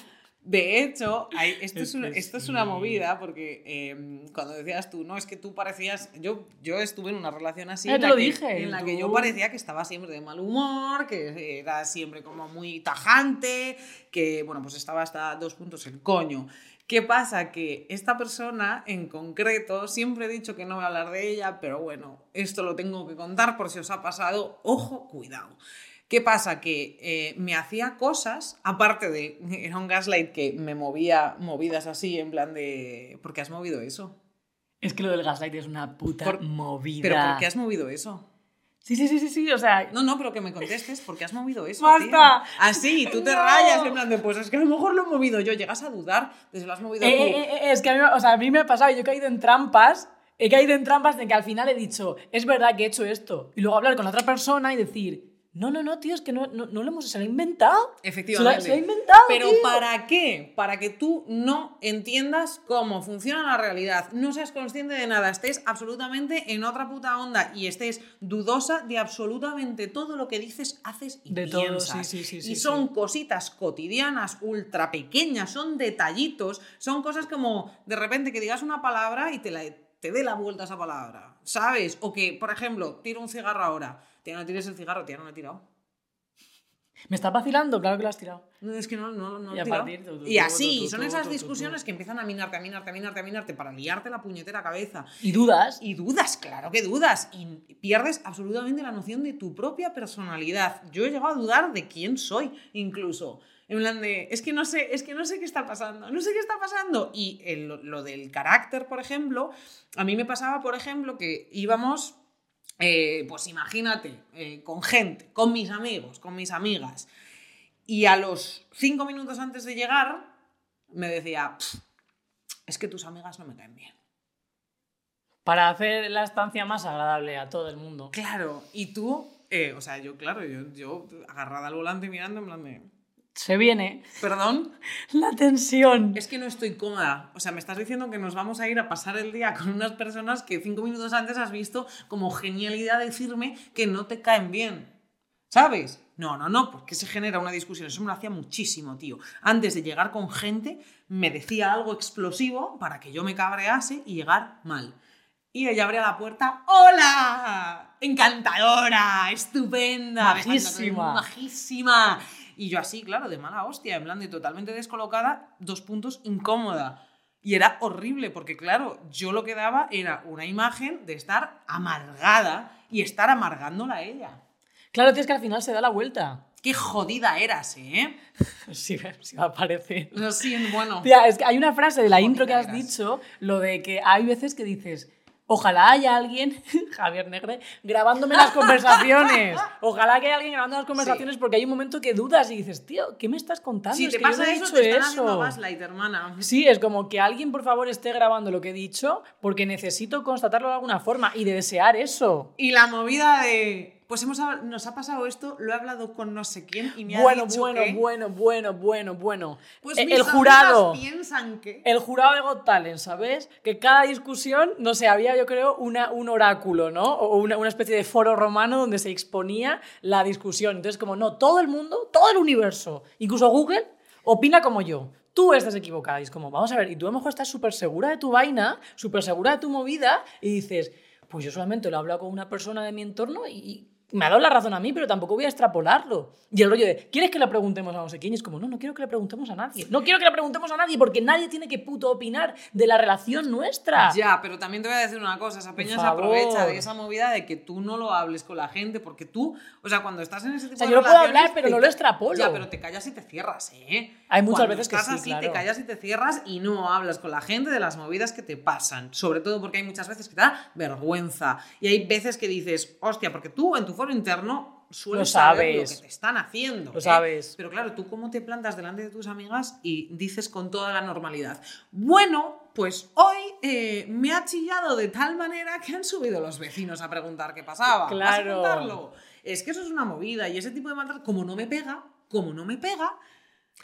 de hecho, hay- esto, es una, que esto es sí. una movida porque eh, cuando decías tú, no, es que tú parecías, yo, yo estuve en una relación así Eh, en te la, lo que, dije, en la tú- que yo parecía que estaba siempre de mal humor, que era siempre como muy tajante, que bueno, pues estaba hasta dos puntos el coño. ¿Qué pasa? Que esta persona en concreto, siempre he dicho que no voy a hablar de ella, pero bueno, esto lo tengo que contar por si os ha pasado. Ojo, cuidado. ¿Qué pasa? Que eh, me hacía cosas, aparte de, [LAUGHS] era un gaslight que me movía movidas así, en plan de, ¿por qué has movido eso? Es que lo del gaslight es una puta Por- movida. ¿Pero por qué has movido eso? Sí, sí, sí, sí, sí, o sea... No, no, pero que me contestes, ¿por qué has movido eso? ¡Basta! Así, tú te [LAUGHS] No. rayas en plan de, pues es que a lo mejor lo he movido yo, llegas a dudar de si lo has movido Eh, tú. eh, eh, es que a mí, o sea, a mí me ha pasado, yo he caído en trampas, he caído en trampas de que al final he dicho, es verdad que he hecho esto, y luego hablar con la otra persona y decir, no, no, no, tío, es que no, no, no lo hemos, se lo ha inventado. Efectivamente. Se lo, ha- inventado. Pero tío. ¿para qué? Para que tú no entiendas cómo funciona la realidad, no seas consciente de nada, estés absolutamente en otra puta onda y estés dudosa de absolutamente todo lo que dices, haces y De todo, piensas. sí, sí, sí, y son cositas cotidianas, ultra pequeñas, son detallitos, son cosas como de repente que digas una palabra y te la te dé la vuelta a esa palabra, ¿sabes? O que, por ejemplo, tiro un cigarro ahora, tía, no tires el cigarro, tía, no lo he tirado. ¿Me estás vacilando? Claro que lo has tirado. No, es que no, no, no Y he tirado. partir, así, son esas discusiones que empiezan a minarte, a minarte, a minarte, a minarte para liarte la puñetera cabeza. Y dudas. Y dudas, claro que dudas. Y pierdes absolutamente la noción de tu propia personalidad. Yo he llegado a dudar de quién soy, incluso. En plan de, es que no sé, es que no sé qué está pasando, no sé qué está pasando. Y el- lo del carácter, por ejemplo, a mí me pasaba, por ejemplo, que íbamos, eh, pues imagínate, eh, con gente, con mis amigos, con mis amigas. Y a los cinco minutos antes de llegar, me decía, "Pff, es que tus amigas no me caen bien. Para hacer la estancia más agradable a todo el mundo. Claro, y tú, eh, o sea, yo, claro, yo, yo agarrada al volante mirando en plan de... Se viene Perdón, la tensión. es que no estoy cómoda. O sea, me estás diciendo que nos vamos a ir a pasar el día con unas personas que cinco minutos antes has visto como genialidad decirme que no te caen bien. ¿Sabes? No, no, no, porque se genera una discusión. Eso me lo hacía muchísimo, tío. Antes de llegar con gente, me decía algo explosivo para que yo me cabrease y llegar mal. Y ella abría la puerta. ¡Hola! Encantadora, estupenda, Majísima. majísima. Y yo así, claro, de mala hostia, en plan de totalmente descolocada, dos puntos, incómoda. Y era horrible, porque claro, yo lo que daba era una imagen de estar amargada y estar amargándola a ella. Claro, tío, es que al final se da la vuelta. Qué jodida eras, ¿eh? [LAUGHS] Sí, sí va a parecer. Lo siento, bueno. Tía, es que hay una frase de la Jodida intro que has eras. dicho, lo de que hay veces que dices, ojalá haya alguien, [LAUGHS] Javier Negre, grabándome las conversaciones. [LAUGHS] Ojalá que haya alguien grabando las conversaciones porque hay un momento que dudas y dices, tío, ¿qué me estás contando? Si Es te que yo pasa no he eso, dicho te están eso". haciendo gaslight, hermana. Sí, es como que alguien por favor esté grabando lo que he dicho porque necesito constatarlo de alguna forma y de desear eso. Y la movida de. Pues hemos, nos ha pasado esto, lo he hablado con no sé quién y me Bueno, ha dicho bueno, que. bueno, bueno, bueno, bueno. Pues Eh, mis el jurado. piensan que. El jurado de Got Talent, ¿sabes? Que cada discusión, no sé, había yo creo una, un oráculo, ¿no? O una, una especie de foro romano donde se exponía la discusión. Entonces, como no, todo el mundo, todo el universo, incluso Google, opina como yo. Tú estás equivocada. Y es como, vamos a ver, y tú a lo mejor estás súper segura de tu vaina, súper segura de tu movida, y dices, pues yo solamente lo he hablado con una persona de mi entorno y me ha dado la razón a mí, pero tampoco voy a extrapolarlo. Y el rollo de, ¿quieres que le preguntemos a no sé quién? Y es como, no, no quiero que le preguntemos a nadie. No quiero que le preguntemos a nadie porque nadie tiene que puto opinar de la relación nuestra. Ya, pero también te voy a decir una cosa, esa peña se aprovecha de esa movida de que tú no lo hables con la gente, porque tú, o sea, cuando estás en ese tipo sea, de yo lo puedo hablar, pero no lo extrapolo. Ya, pero te callas y te cierras, ¿eh? Hay muchas Cuando veces que sí, así, claro. te callas y te cierras y no hablas con la gente de las movidas que te pasan, sobre todo porque hay muchas veces que te da vergüenza y hay veces que dices, hostia, porque tú en tu foro interno sueles Lo saber lo que te están haciendo. Lo ¿eh? sabes. Pero claro, tú cómo te plantas delante de tus amigas y dices con toda la normalidad, bueno, pues hoy eh, me ha chillado de tal manera que han subido los vecinos a preguntar qué pasaba. ¿Vas a Claro. contarlo? Es que eso es una movida y ese tipo de maltrato, como no me pega, como no me pega,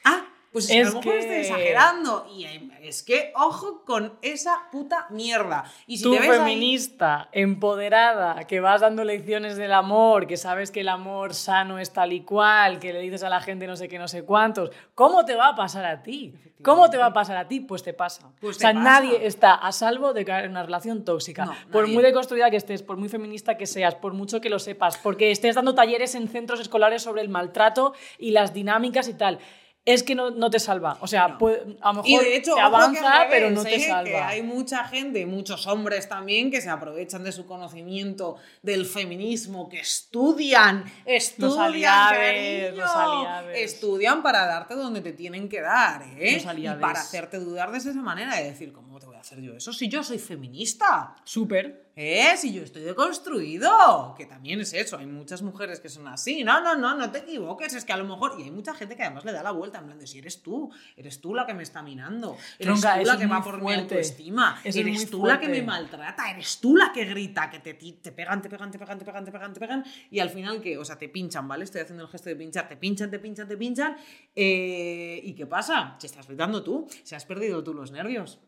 ah, pues es, que a lo mejor que- estoy exagerando. Y eh, es que, ojo con esa puta mierda. Y si Tú te ves ahí- feminista, empoderada, que vas dando lecciones del amor, que sabes que el amor sano es tal y cual, que le dices a la gente no sé qué, no sé cuántos, ¿cómo te va a pasar a ti? ¿Cómo te va a pasar a ti? Pues te pasa. Pues o sea, pasa. nadie está a salvo de caer en una relación tóxica. No, por nadie. muy deconstruida que estés, por muy feminista que seas, por mucho que lo sepas, porque estés dando talleres en centros escolares sobre el maltrato y las dinámicas y tal. Es que no, no te salva. O sea, No. puede- a lo mejor Y de hecho, te que avanza, pero no te ¿eh? Que salva. hay mucha gente, muchos hombres también, que se aprovechan de su conocimiento del feminismo, que estudian, estudian, cariño, estudian para darte donde te tienen que dar, ¿eh? Y para hacerte dudar de esa manera, de decir, ¿cómo te hacer yo eso si yo soy feminista? Súper. ¿Eh? Si yo estoy deconstruido. Que también es eso. Hay muchas mujeres que son así. No, no, no, no te equivoques. Es que a lo mejor. Y hay mucha gente que además le da la vuelta. En plan de si eres tú. Eres tú la que me está minando. Eres Tronca, tú la que va por mi autoestima. Eso eres tú la que me maltrata. Eres tú la que grita. Que te, te pegan, te pegan, te pegan, te pegan, te pegan, te pegan. Y al final, que O sea, te pinchan, ¿vale? Estoy haciendo el gesto de pinchar. Te pinchan, te pinchan, te pinchan. Eh, ¿Y qué pasa? Si estás gritando tú. Si has perdido tú los nervios.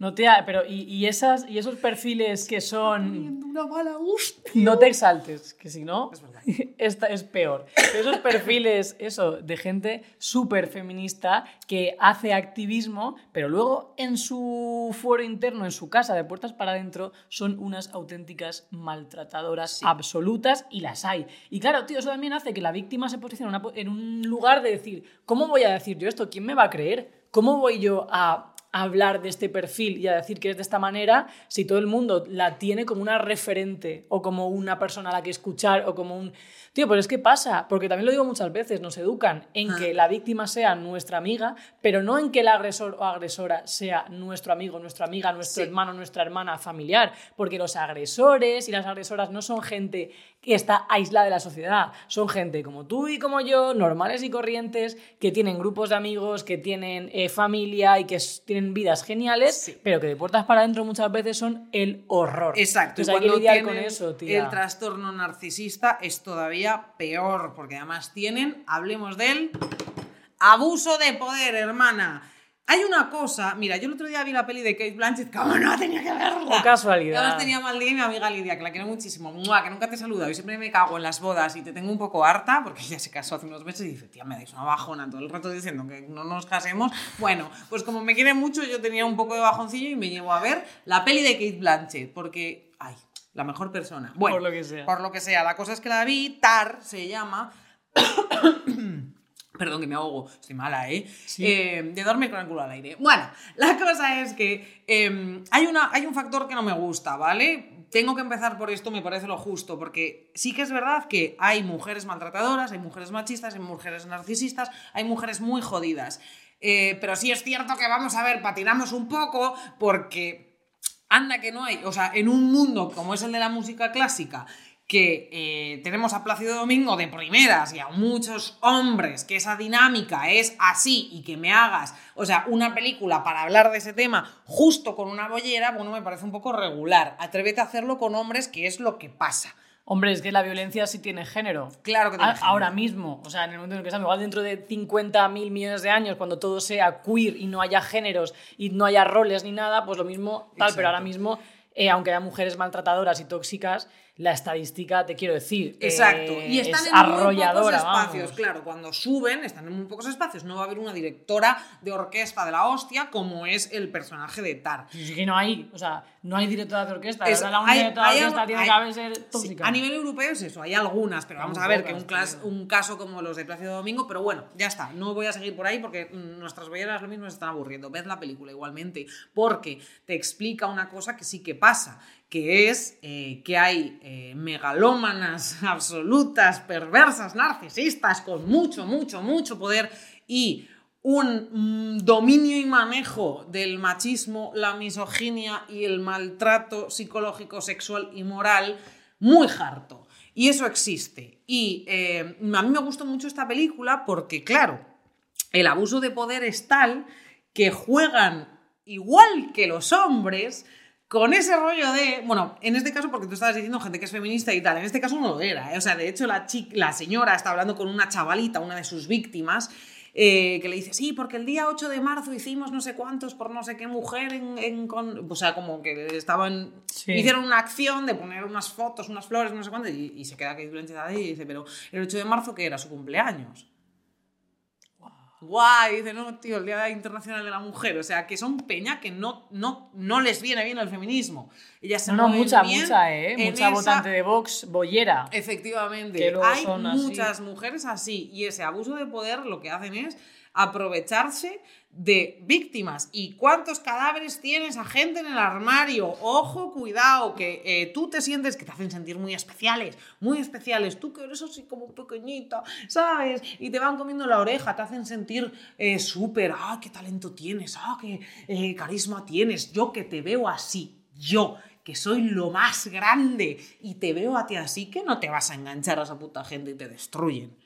No te ha- pero y, y esas y esos perfiles que son una mala hostia. no te exaltes, que si no Es verdad. [LAUGHS] esta es peor. Pero esos perfiles eso de gente súper feminista que hace activismo, pero luego en su fuero interno, en su casa de puertas para adentro son unas auténticas maltratadoras absolutas y las hay. Y claro, tío, eso también hace que la víctima se posicione en, una po- en un lugar de decir, ¿cómo voy a decir yo esto? ¿Quién me va a creer? ¿Cómo voy yo a hablar de este perfil y a decir que es de esta manera si todo el mundo la tiene como una referente o como una persona a la que escuchar o como un... Tío, pero es que pasa, porque también lo digo muchas veces, nos educan en que la víctima sea nuestra amiga, pero no en que el agresor o agresora sea nuestro amigo, nuestra amiga, nuestro Sí. hermano, nuestra hermana familiar, porque los agresores y las agresoras no son gente que está aislada de la sociedad, son gente como tú y como yo, normales y corrientes, que tienen grupos de amigos, que tienen eh, familia y que tienen vidas geniales, Sí. pero que de puertas para adentro muchas veces son el horror. Exacto, y Entonces hay que cuando lidiar con eso, tía. el trastorno narcisista es todavía peor, porque además tienen, hablemos de él, abuso de poder, hermana. Hay una cosa, mira, yo el otro día vi la peli de Kate Blanchett, ¿cómo no tenía que verla? Qué casualidad. Y además tenía mal día y mi amiga Lidia, que la quiero muchísimo, ¡mua! que nunca te he saludado y siempre me cago en las bodas y te tengo un poco harta, porque ella se casó hace unos meses y dice, tía, me dais una bajona todo el rato diciendo que no nos casemos. Bueno, pues como me quiere mucho, yo tenía un poco de bajoncillo y me llevo a ver la peli de Kate Blanchett, porque, ay, la mejor persona. Bueno, Por lo que sea. Por lo que sea, la cosa es que la vi, Tar se llama. Perdón, que me ahogo. Estoy mala, ¿eh? Sí. Eh, de dormir con el culo al aire. Bueno, la [LAUGHS] cosa es que eh, hay, una, hay un factor que no me gusta, ¿vale? Tengo que empezar por esto, me parece lo justo, porque sí que es verdad que hay mujeres maltratadoras, hay mujeres machistas, hay mujeres narcisistas, hay mujeres muy jodidas. Eh, pero sí es cierto que vamos a ver, patinamos un poco, porque anda que no hay, o sea, en un mundo como es el de la música clásica, que eh, tenemos a Plácido Domingo de primeras y a muchos hombres, que esa dinámica es así y que me hagas, o sea, una película para hablar de ese tema justo con una bollera, bueno, me parece un poco regular. Atrévete a hacerlo con hombres, que es lo que pasa. Hombre, es que la violencia sí tiene género. Claro que tiene A- género. Ahora mismo, o sea, en el momento en el que estamos, igual dentro de 50 mil millones de años, cuando todo sea queer y no haya géneros y no haya roles ni nada, pues lo mismo tal, Exacto. pero ahora mismo, eh, aunque haya mujeres maltratadoras y tóxicas, la estadística, te quiero decir, Exacto. eh, y están es en muy pocos espacios, vamos. claro. Cuando suben, están en muy pocos espacios. No va a haber una directora de orquesta de la hostia como es el personaje de Tar. Sí, que no hay, o sea, no hay directora de orquesta. Es- la única hay- directora de orquesta tiene hay- que haber ser Sí, tóxica. a nivel europeo es eso, hay algunas, pero vamos a ver pocas, que un, clas- un caso como los de Plácido Domingo, pero bueno, ya está, no voy a seguir por ahí porque mm, nuestras bolleras lo mismo se están aburriendo. Ved la película igualmente, porque te explica una cosa que sí que pasa, que es eh, que hay eh, megalómanas [LAUGHS] absolutas, perversas, narcisistas, con mucho, mucho, mucho poder y un mm, dominio y manejo del machismo, la misoginia y el maltrato psicológico, sexual y moral muy harto. Y eso existe. Y eh, a mí me gustó mucho esta película porque, claro, el abuso de poder es tal que juegan igual que los hombres con ese rollo de, bueno, en este caso porque tú estabas diciendo gente que es feminista y tal, en este caso no lo era, ¿eh? o sea, de hecho la, chi- la señora está hablando con una chavalita, una de sus víctimas, eh, que le dice, sí, porque el día 8 de marzo hicimos no sé cuántos por no sé qué mujer en... en con-". O sea, como que estaban... Sí. Hicieron una acción de poner unas fotos, unas flores, no sé cuánto, y, y se queda ahí y dice, pero el 8 de marzo, que era? Su cumpleaños. Guay, dice, no, tío, el Día Internacional de la Mujer. O sea, que son peña que no, no, no les viene bien el feminismo. Ellas se No, mucha, bien mucha, ¿eh? Mucha esa- votante de Vox, bollera. Efectivamente, hay así. muchas mujeres así y ese abuso de poder lo que hacen es aprovecharse de víctimas. ¿Y cuántos cadáveres tiene esa gente en el armario? Ojo, cuidado, que eh, tú te sientes que te hacen sentir muy especiales, muy especiales. Tú que eres así como pequeñita, ¿sabes? Y te van comiendo la oreja, te hacen sentir eh, súper, ah, qué talento tienes, ah, qué eh, carisma tienes. Yo que te veo así, yo que soy lo más grande y te veo a ti así, que no te vas a enganchar a esa puta gente y te destruyen.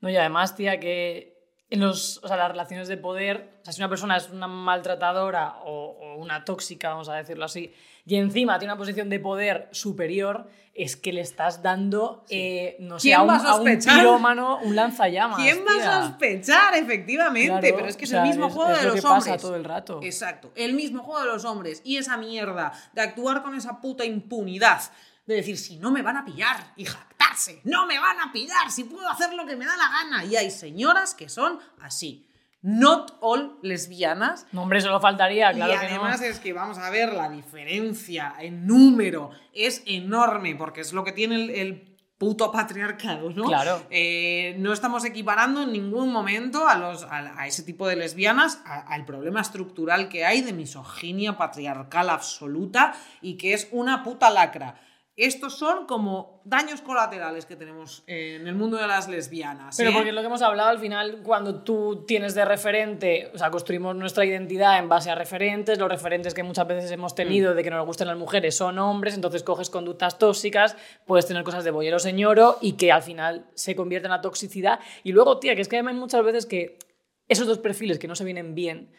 No, y además, tía, que los, o sea, las relaciones de poder, o sea, si una persona es una maltratadora o, o una tóxica, vamos a decirlo así, y encima tiene una posición de poder superior, es que le estás dando, eh, no sé, ¿Quién a un, a un pirómano un lanzallamas. ¿Quién va a sospechar? Efectivamente, Claro, pero es que es o sea, el mismo es- juego es de lo los que pasa hombres. todo el rato. Exacto, el mismo juego de los hombres y esa mierda de actuar con esa puta impunidad. De decir, si no me van a pillar y jactarse, no me van a pillar, si puedo hacer lo que me da la gana. Y hay señoras que son así. Not all lesbianas No, hombre, solo faltaría, claro y que además no. es que vamos a ver la diferencia en número es enorme porque es lo que tiene el, el puto patriarcado, ¿no? Claro. Eh, no estamos equiparando en ningún momento a, los, a, a ese tipo de lesbianas al problema estructural que hay de misoginia patriarcal absoluta y que es una puta lacra. Estos son como daños colaterales que tenemos en el mundo de las lesbianas. Pero ¿eh? porque es lo que hemos hablado al final, cuando tú tienes de referente, o sea, construimos nuestra identidad en base a referentes, los referentes que muchas veces hemos Mm. tenido de que nos gustan las mujeres son hombres, entonces coges conductas tóxicas, puedes tener cosas de bollero señoro y que al final se convierten en la toxicidad. Y luego, tía, que es que hay muchas veces que esos dos perfiles que no se vienen bien,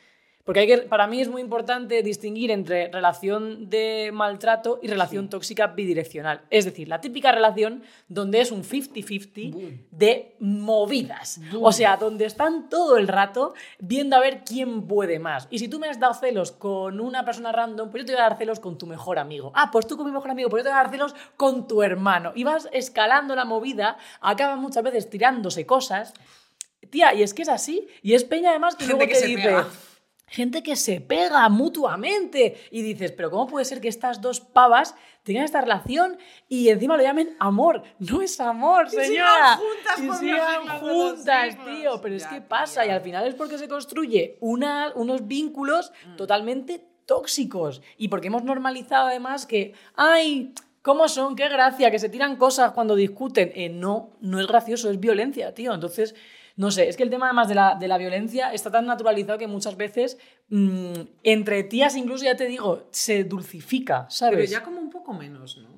Porque hay que, para mí es muy importante distinguir entre relación de maltrato y relación tóxica bidireccional. Es decir, la típica relación donde es un 50-50 de movidas. O sea, donde están todo el rato viendo a ver quién puede más. Y si tú me has dado celos con una persona random, pues yo te voy a dar celos con tu mejor amigo. Ah, pues tú con mi mejor amigo, pues yo te voy a dar celos con tu hermano. Y vas escalando la movida, acaban muchas veces tirándose cosas. Tía, y es que es así. Y es peña además que Gente luego que te se dice pega. Gente que se pega mutuamente y dices, pero ¿cómo puede ser que estas dos pavas tengan esta relación y encima lo llamen amor? No es amor, sigan señora. juntas Y sigan siglos de los juntas, tío. Pero es Ya, que pasa y al final es porque se construye una- unos vínculos Mm. totalmente tóxicos y porque hemos normalizado además que, ay, ¿cómo son? Qué gracia, que se tiran cosas cuando discuten. Eh, no, no es gracioso, es violencia, tío. Entonces, no sé, es que el tema además de la, de la violencia está tan naturalizado que muchas veces mm, entre tías incluso, ya te digo, se dulcifica, ¿sabes? Pero ya como un poco menos, ¿no?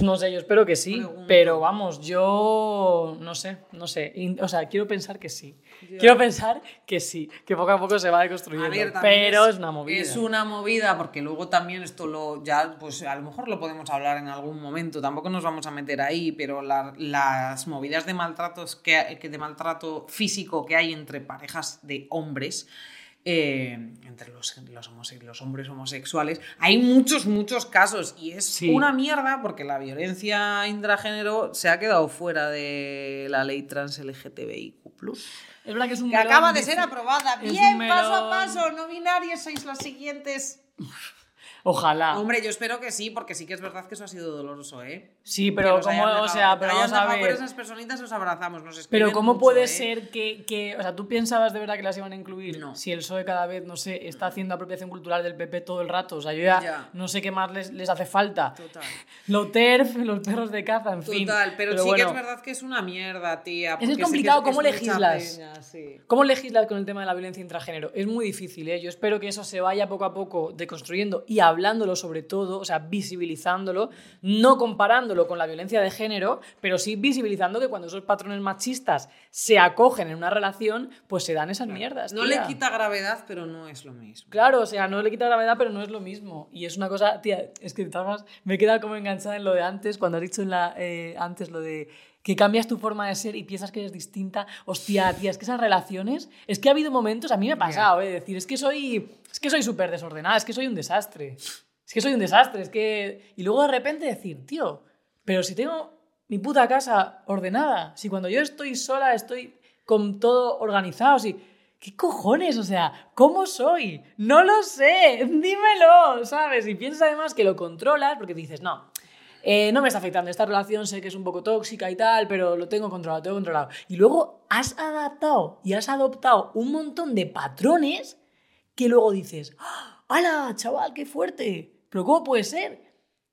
No sé, yo espero que sí, pero vamos, yo no sé, no sé. O sea, quiero pensar que sí. Quiero pensar que sí, que poco a poco se va deconstruyendo. A ver, pero es, una movida. Es una movida porque luego también esto lo ya, pues a lo mejor lo podemos hablar en algún momento. Tampoco nos vamos a meter ahí, pero la- las movidas de maltratos que, que de maltrato físico que hay entre parejas de hombres. eh, entre los, los, homose- los hombres homosexuales, hay muchos, muchos casos y es Sí. una mierda porque la violencia intragénero se ha quedado fuera de la ley trans LGTBIQ. Es verdad que es un Que melón acaba de ser aprobada. Bien, paso a paso. No binarias sois las siguientes. Ojalá. Hombre, yo espero que sí, porque sí que es verdad que eso ha sido doloroso, ¿eh? Sí, pero nos como, o sea, pero vamos a dejado por ver. esas personitas os abrazamos, nos Pero ¿cómo mucho, puede ¿eh? ser que, que- O sea, ¿tú pensabas de verdad que las iban a incluir? No. Si el PSOE cada vez, no sé, está haciendo apropiación cultural del PP todo el rato. O sea, yo ya, Ya. no sé qué más les, les hace falta. Total. [LAUGHS] Lo TERF, los perros de caza, en fin. Total, pero, sí que es verdad que es una mierda, tía. Es porque sí que complicado, es ¿cómo mucha legislas? peña, sí. ¿Cómo legislas con el tema de la violencia intragénero? Es muy difícil, ¿eh? Yo espero que eso se vaya poco a poco deconstruyendo y hablándolo sobre todo, o sea, visibilizándolo, no comparándolo con la violencia de género, pero sí visibilizando que cuando esos patrones machistas se acogen en una relación, pues se dan esas mierdas. No tía. le quita gravedad, pero no es lo mismo. Claro, o sea, no le quita gravedad, pero no es lo mismo. Y es una cosa, tía, es que me he quedado como enganchada en lo de antes, cuando has dicho en la, eh, antes lo de que cambias tu forma de ser y piensas que eres distinta. Hostia, tía, es que esas relaciones, es que ha habido momentos, a mí me ha pasado, eh, decir, es que soy, es que soy súper desordenada, es que soy un desastre. Es que soy un desastre, es que... Y luego de repente decir, tío, pero si tengo mi puta casa ordenada, si cuando yo estoy sola estoy con todo organizado, si... ¿Qué cojones? O sea, ¿cómo soy? No lo sé, [LAUGHS] dímelo, ¿sabes? Y piensas además que lo controlas porque dices, no, eh, no me está afectando esta relación, sé que es un poco tóxica y tal, pero lo tengo controlado, lo tengo controlado. Y luego has adaptado y has adoptado un montón de patrones que luego dices, ¡Ah! ¡hala, chaval, qué fuerte! ¿Pero cómo puede ser?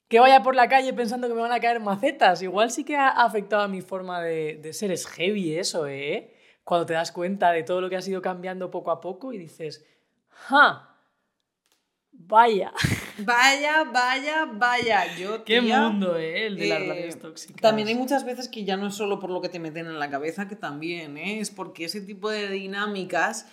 Que vaya por la calle pensando que me van a caer macetas. Igual sí que ha afectado a mi forma de, ser. Es heavy eso, ¿eh? Cuando te das cuenta de todo lo que has ido cambiando poco a poco y dices, ¡ja! Vaya, Vaya, vaya, vaya. Yo, qué tía, mundo, ¿eh? El de las eh, relaciones tóxicas. También hay muchas veces que ya no es solo por lo que te meten en la cabeza, que también ¿eh? es porque ese tipo de dinámicas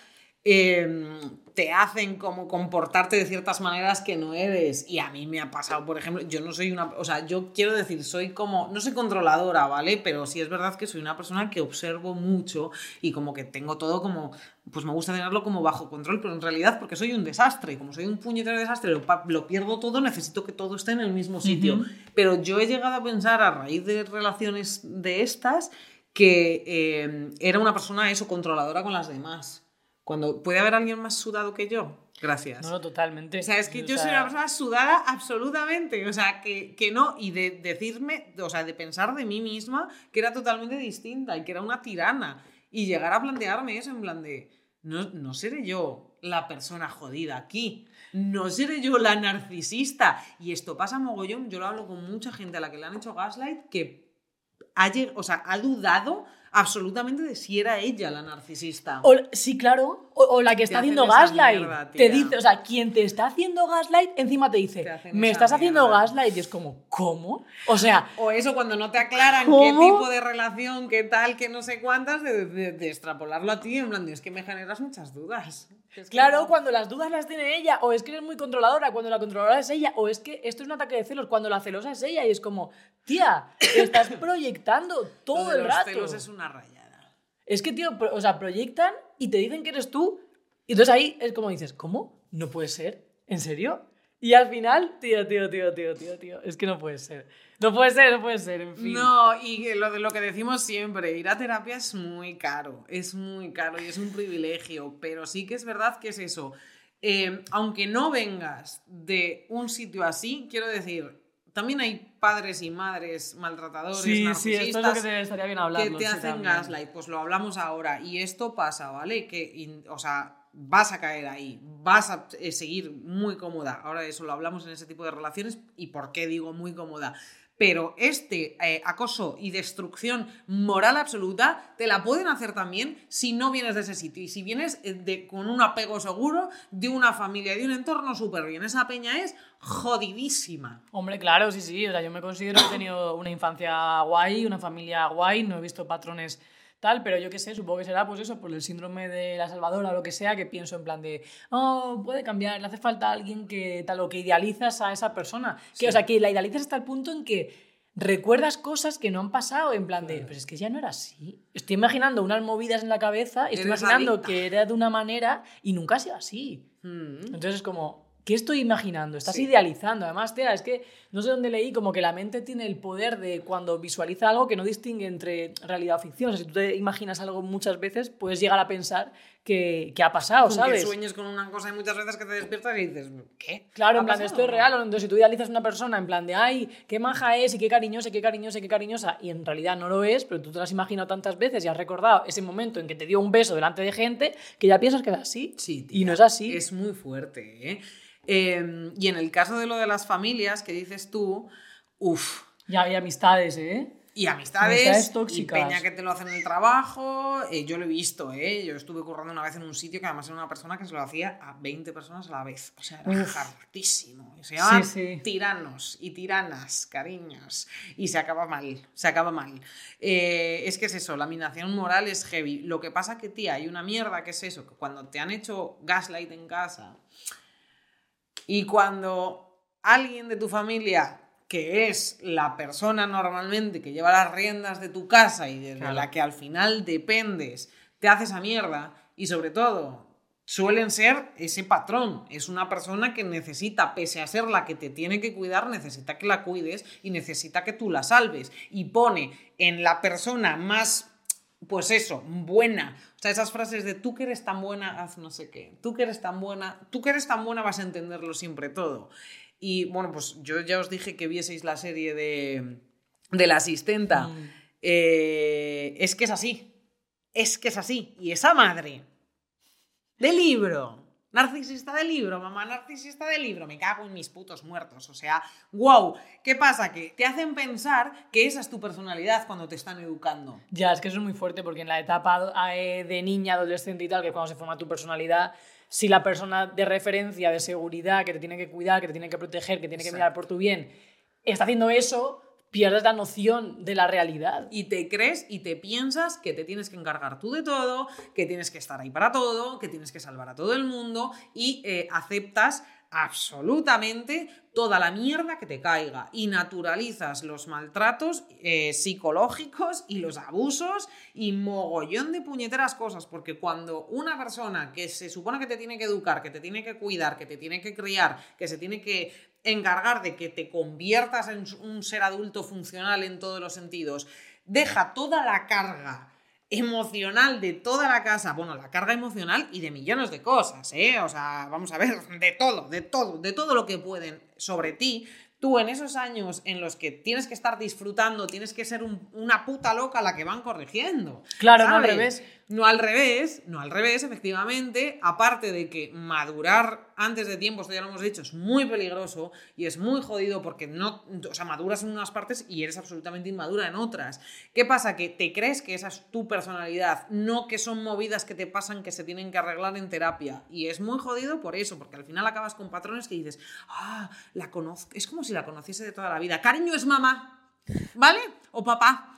eh, te hacen como comportarte de ciertas maneras que no eres. Y a mí me ha pasado, por ejemplo, yo no soy una, o sea, yo quiero decir, soy como, no soy controladora, ¿vale? Pero sí es verdad que soy una persona que observo mucho y como que tengo todo como, pues me gusta tenerlo como bajo control, pero en realidad porque soy un desastre, como soy un puñetero desastre, lo, pierdo todo, necesito que todo esté en el mismo sitio. Pero yo he llegado a pensar a raíz de relaciones de estas que eh, era una persona eso, controladora con las demás. Cuando puede haber alguien más sudado que yo. Gracias. No, no, totalmente. O sea, es que O yo sea, soy una persona sudada absolutamente. O sea, que, que no. Y de decirme, o sea, de pensar de mí misma que era totalmente distinta y que era una tirana. Y llegar a plantearme eso en plan de, no, no seré yo la persona jodida aquí. No seré yo la narcisista. Y esto pasa mogollón. Yo lo hablo con mucha gente a la que le han hecho gaslight que ha, o sea, ha dudado absolutamente de si era ella la narcisista. O- sí, claro. O, o la que está haciendo gaslight. mierda, te dice, o sea, quien te está haciendo gaslight encima te dice, Te me estás haciendo gaslight. Y es como, ¿cómo? O sea, O eso cuando no te aclaran ¿Cómo? qué tipo de relación, qué tal, qué no sé cuántas, de, de- de extrapolarlo a ti, en plan, es que me generas muchas dudas. Es que Claro, no. cuando las dudas las tiene ella, o es que eres muy controladora cuando la controladora es ella, o es que esto es un ataque de celos cuando la celosa es ella y es como, tía, estás [COUGHS] proyectando Lo todo de el los rato. celos es una rayada. Es que, tío, o sea, proyectan y te dicen que eres tú. Y entonces ahí es como dices, ¿cómo? ¿No puede ser? ¿En serio? Y al final, tío, tío, tío, tío, tío, tío, es que no puede ser. No puede ser, no puede ser, en fin. No, y lo que decimos siempre, ir a terapia es muy caro, es muy caro y es un privilegio, pero sí que es verdad que es eso. Eh, aunque no vengas de un sitio así, quiero decir, también hay padres y madres maltratadores, sí, sí, esto es lo que narcisistas, te estaría bien que te hacen gaslight, pues lo hablamos ahora. Y esto pasa, ¿vale? Que, o sea, vas a caer ahí, vas a eh, seguir muy cómoda. Ahora eso lo hablamos en ese tipo de relaciones y por qué digo muy cómoda. Pero este eh, acoso y destrucción moral absoluta te la pueden hacer también si no vienes de ese sitio y si vienes eh, de, con un apego seguro de una familia, de un entorno súper bien. Esa peña es jodidísima. Hombre, claro, sí, sí. O sea, yo me considero que he tenido una infancia guay, una familia guay, no he visto patrones tal, pero yo qué sé, supongo que será pues eso, por el síndrome de la salvadora o lo que sea, que pienso en plan de, oh, puede cambiar, le hace falta alguien que tal, o que idealizas a esa persona. Que, O sea, que la idealizas hasta el punto en que recuerdas cosas que no han pasado, en plan de, pues es que ya no era así. Estoy imaginando unas movidas en la cabeza, y estoy Eres imaginando adicta. que era de una manera y nunca ha sido así. Mm. Entonces es como, ¿qué estoy imaginando? Estás Sí. idealizando. Además, tía, es que no sé dónde leí como que la mente tiene el poder de cuando visualiza algo que no distingue entre realidad o ficción. O sea, si tú te imaginas algo muchas veces, puedes llegar a pensar que, que ha pasado, Con ¿sabes? Que sueñes con una cosa y muchas veces que te despiertas y dices, ¿qué? Claro, ¿Ha en plan, pasado esto es real. Entonces, si tú idealizas a una persona en plan de, ay, qué maja es y qué cariñosa, y qué cariñosa, y qué cariñosa, y en realidad no lo es, pero tú te lo has imaginado tantas veces y has recordado ese momento en que te dio un beso delante de gente que ya piensas que es así. Sí, y no es así. Es muy fuerte, ¿eh? Eh, y en el caso de lo de las familias que dices tú, uff, Ya hay amistades, ¿eh? Y amistades, Amistades y peña que te lo hacen en el trabajo, eh, yo lo he visto, ¿eh? Yo estuve currando una vez en un sitio que además era una persona que se lo hacía a 20 personas a la vez, o sea, era Uf. hartísimo. Y Se Sí, sí. tiranos y tiranas, cariños, y se acaba mal, se acaba mal. Eh, es que es eso, la minación moral es heavy. Lo que pasa que, tía, hay una mierda que es eso, que cuando te han hecho gaslight en casa y cuando alguien de tu familia, que es la persona normalmente que lleva las riendas de tu casa y de Claro. la que al final dependes, te hace esa mierda y sobre todo suelen ser ese patrón. Es una persona que necesita, pese a ser la que te tiene que cuidar, necesita que la cuides y necesita que tú la salves. Y pone en la persona más pues eso, buena. O sea, esas frases de tú que eres tan buena, haz no sé qué. Tú que eres tan buena, tú que eres tan buena vas a entenderlo siempre todo. Y bueno, pues yo ya os dije que vieseis la serie de, de la asistenta. Mm. Eh, es que es así. Es que es así. Y esa madre de libro. Narcisista de libro, mamá narcisista de libro, me cago en mis putos muertos. O sea, wow, ¿qué pasa? Que te hacen pensar que esa es tu personalidad cuando te están educando. Ya, es que eso es muy fuerte porque en la etapa eh, de niña, adolescente y tal, que es cuando se forma tu personalidad, si la persona de referencia, de seguridad, que te tiene que cuidar, que te tiene que proteger, que tiene que Exacto. mirar por tu bien, está haciendo eso, pierdes la noción de la realidad. y te crees y te piensas que te tienes que encargar tú de todo, que tienes que estar ahí para todo, que tienes que salvar a todo el mundo y eh, aceptas absolutamente toda la mierda que te caiga. Y naturalizas los maltratos eh, psicológicos y los abusos y mogollón de puñeteras cosas porque cuando una persona que se supone que te tiene que educar, que te tiene que cuidar, que te tiene que criar, que se tiene que encargar de que te conviertas en un ser adulto funcional en todos los sentidos, deja toda la carga emocional de toda la casa, bueno, la carga emocional y de millones de cosas, ¿eh? O sea, vamos a ver, de todo, de todo, de todo lo que pueden sobre ti. Tú en esos años en los que tienes que estar disfrutando, tienes que ser un- una puta loca la que van corrigiendo. Claro, no al revés. No al revés, no al revés, efectivamente. Aparte de que madurar antes de tiempo, esto ya lo hemos dicho, es muy peligroso y es muy jodido porque no, o sea, maduras en unas partes y eres absolutamente inmadura en otras. ¿Qué pasa? Que te crees que esa es tu personalidad, no que son movidas que te pasan que se tienen que arreglar en terapia. Y es muy jodido por eso, porque al final acabas con patrones que dices, ah, la conozco, es como si la conociese de toda la vida. Cariño es mamá, ¿vale? O papá.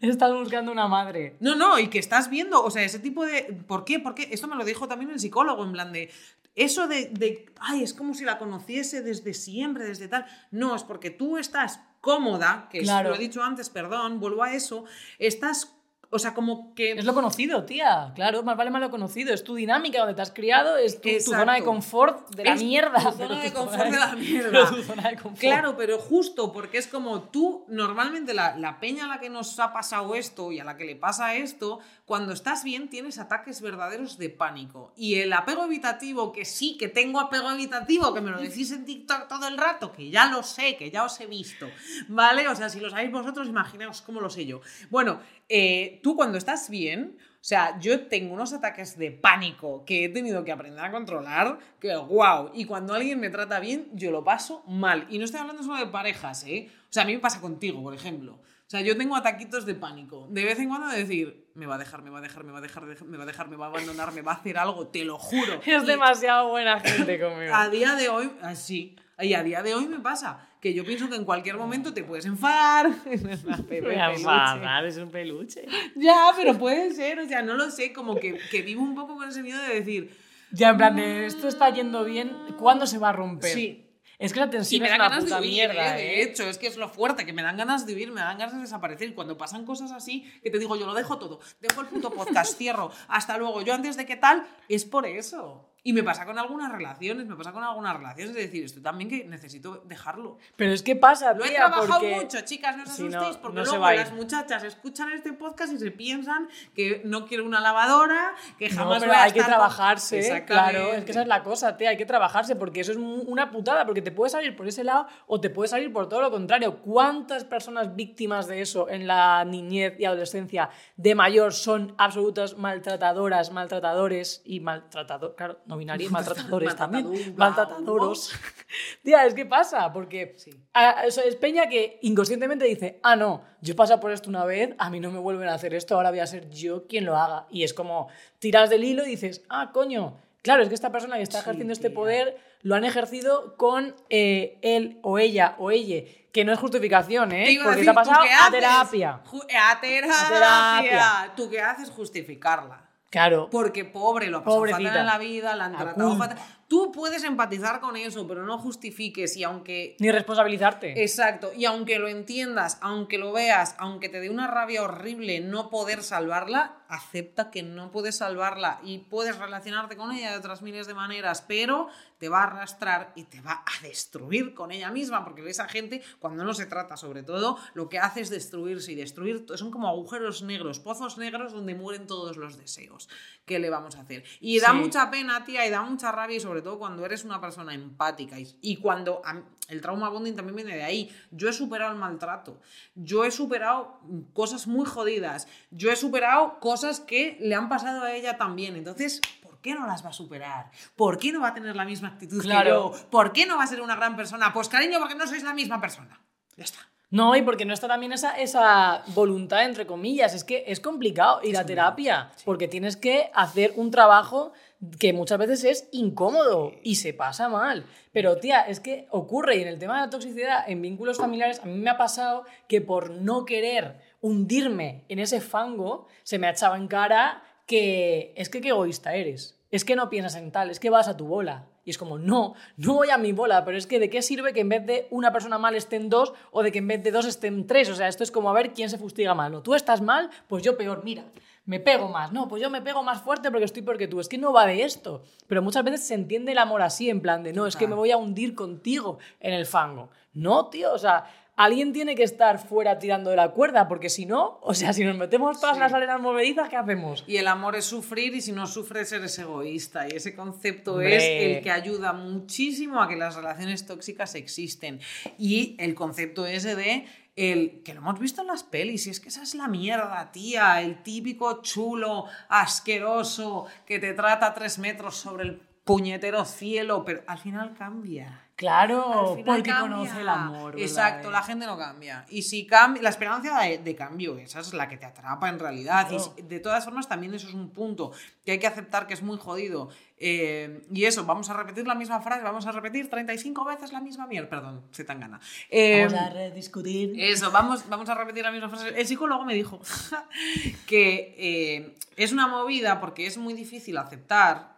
Estás buscando una madre. No, no, y que estás viendo, o sea, ese tipo de... ¿Por qué? Porque esto me lo dijo también el psicólogo, en plan de... Eso de, de, ay, es como si la conociese desde siempre, desde tal. No, es porque tú estás cómoda, que Claro. lo he dicho antes, perdón, vuelvo a eso, estás, o sea, como que... Es lo conocido, tía. Claro, más vale más lo conocido. Es tu dinámica donde te has criado, es tu, zona de confort de la Es mierda. tu zona [LAUGHS] de tu confort de la [LAUGHS] mierda. pero tu zona de confort. Claro, pero justo porque es como tú, normalmente la, la peña a la que nos ha pasado esto y a la que le pasa esto, cuando estás bien tienes ataques verdaderos de pánico. Y el apego evitativo, que sí, que tengo apego evitativo, que me lo decís en TikTok todo el rato, que ya lo sé, que ya os he visto, ¿vale? O sea, si lo sabéis vosotros, imaginaos cómo lo sé yo. Bueno, eh, tú cuando estás bien... O sea, yo tengo unos ataques de pánico que he tenido que aprender a controlar, que wow. Y cuando alguien me trata bien, yo lo paso mal. Y no estoy hablando solo de parejas, ¿eh? O sea, a mí me pasa contigo, por ejemplo. O sea, yo tengo ataquitos de pánico. De vez en cuando de decir, me va a dejar, me va a dejar, me va a dejar, me va a dejar, me va a abandonar, me va a hacer algo, te lo juro. [LAUGHS] Es Y demasiado buena gente conmigo. A día de hoy, así. Y a día de hoy me pasa que yo pienso que en cualquier momento te puedes enfadar. [LAUGHS] [LAUGHS] Enfadar, es un peluche. Ya, pero puede ser, o sea, no lo sé, como que, que vivo un poco con ese miedo de decir, Ya, en plan de esto está yendo bien, ¿cuándo se va a romper? Sí. Es que la y tensión me es una ganas puta de huir, mierda, ¿eh? ¿eh? de hecho, es que es lo fuerte, que me dan ganas de huir, me dan ganas de desaparecer. Y cuando pasan cosas así, que te digo, yo lo dejo todo, dejo el puto podcast, [LAUGHS] cierro, hasta luego, yo antes de qué tal, es por eso. Y me pasa con algunas relaciones, me pasa con algunas relaciones, es decir, esto también que necesito dejarlo. Pero es que pasa, Lo he tía, trabajado porque... mucho, chicas, no os Sí, no, asustéis, porque no luego las muchachas escuchan este podcast y se piensan que no quiero una lavadora, que No, jamás pero voy a hay que estar con- trabajarse, claro, es que esa es la cosa, tía, hay que trabajarse porque eso es una putada, porque te puede salir por ese lado o te puede salir por todo lo contrario. ¿Cuántas personas víctimas de eso en la niñez y adolescencia de mayor son absolutas maltratadoras, maltratadores y maltratadores, claro, no binarios, maltratadores también, maltratadoros? [LAUGHS] tía, es que pasa, porque Sí. a- es Peña que inconscientemente dice, ah, no, yo he pasado por esto una vez, a mí no me vuelven a hacer esto, ahora voy a ser yo quien lo haga. Y es como, tiras del hilo y dices, ah, coño, claro, es que esta persona que está Sí, ejerciendo este poder lo han ejercido con eh, él o ella o ella, que no es justificación, ¿eh? Porque decir, te ha ¿tú pasado a terapia. A terapia. A terapia. ¿Tú qué haces? Justificarla. Claro. Porque pobre, lo ha pasado Pobrecita. fatal en la vida, la han La tratado fatal. Tú puedes empatizar con eso, pero no justifiques y aunque Ni responsabilizarte. Exacto, y aunque lo entiendas, aunque lo veas, aunque te dé una rabia horrible no poder salvarla, acepta que no puedes salvarla y puedes relacionarte con ella de otras miles de maneras, pero te va a arrastrar y te va a destruir con ella misma, porque esa gente, cuando no se trata sobre todo, lo que hace es destruirse y destruir, son como agujeros negros, pozos negros donde mueren todos los deseos. ¿Qué le vamos a hacer? Y da Sí. mucha pena, tía, y da mucha rabia, y sobre todo cuando eres una persona empática. Y, y cuando mí- el trauma bonding también viene de ahí. Yo he superado el maltrato. Yo he superado cosas muy jodidas. Yo he superado cosas que le han pasado a ella también. Entonces. ¿Por qué no las va a superar? ¿Por qué no va a tener la misma actitud Claro. que yo? ¿Por qué no va a ser una gran persona? Pues cariño, porque no sois la misma persona. Ya está. No, y porque no está también esa, esa voluntad, entre comillas. Es que es complicado ir a terapia, porque tienes que hacer un trabajo que muchas veces es incómodo y se pasa mal. Pero, tía, es que ocurre, y en el tema de la toxicidad en vínculos familiares, a mí me ha pasado que por no querer hundirme en ese fango, se me ha echado en cara que es que qué egoísta eres. Es que no piensas en tal, es que vas a tu bola. Y es como, no, no voy a mi bola, pero es que ¿de qué sirve que en vez de una persona mal estén dos o de que en vez de dos estén tres? O sea, esto es como a ver quién se fustiga mal. No, tú estás mal, pues yo peor, mira, me pego más. No, pues yo me pego más fuerte porque estoy porque tú. Es que no va de esto. Pero muchas veces se entiende el amor así, en plan de, no, es que me voy a hundir contigo en el fango. No, tío, o sea, alguien tiene que estar fuera tirando de la cuerda, porque si no, o sea, si nos metemos todas Sí. las arenas movedizas, ¿qué hacemos? Y el amor es sufrir y si no sufres eres egoísta. Y ese concepto Hombre. es el que ayuda muchísimo a que las relaciones tóxicas existen. Y el concepto ese de el que lo hemos visto en las pelis, y es que esa es la mierda, tía, el típico chulo, asqueroso, que te trata tres metros sobre el puñetero cielo, pero al final cambia. Claro, porque cambia. conoce el amor. ¿verdad? Exacto, la gente no cambia. Y si cambia, la esperanza de, de cambio, esa es la que te atrapa en realidad. Y Claro. de todas formas, también eso es un punto que hay que aceptar que es muy jodido. Eh, y eso, vamos a repetir la misma frase, vamos a repetir 35 veces la misma mierda. Perdón, se tan gana. Eh, Vamos a rediscutir. eso, vamos, vamos a repetir la misma frase. El psicólogo me dijo [LAUGHS] que eh, es una movida porque es muy difícil aceptar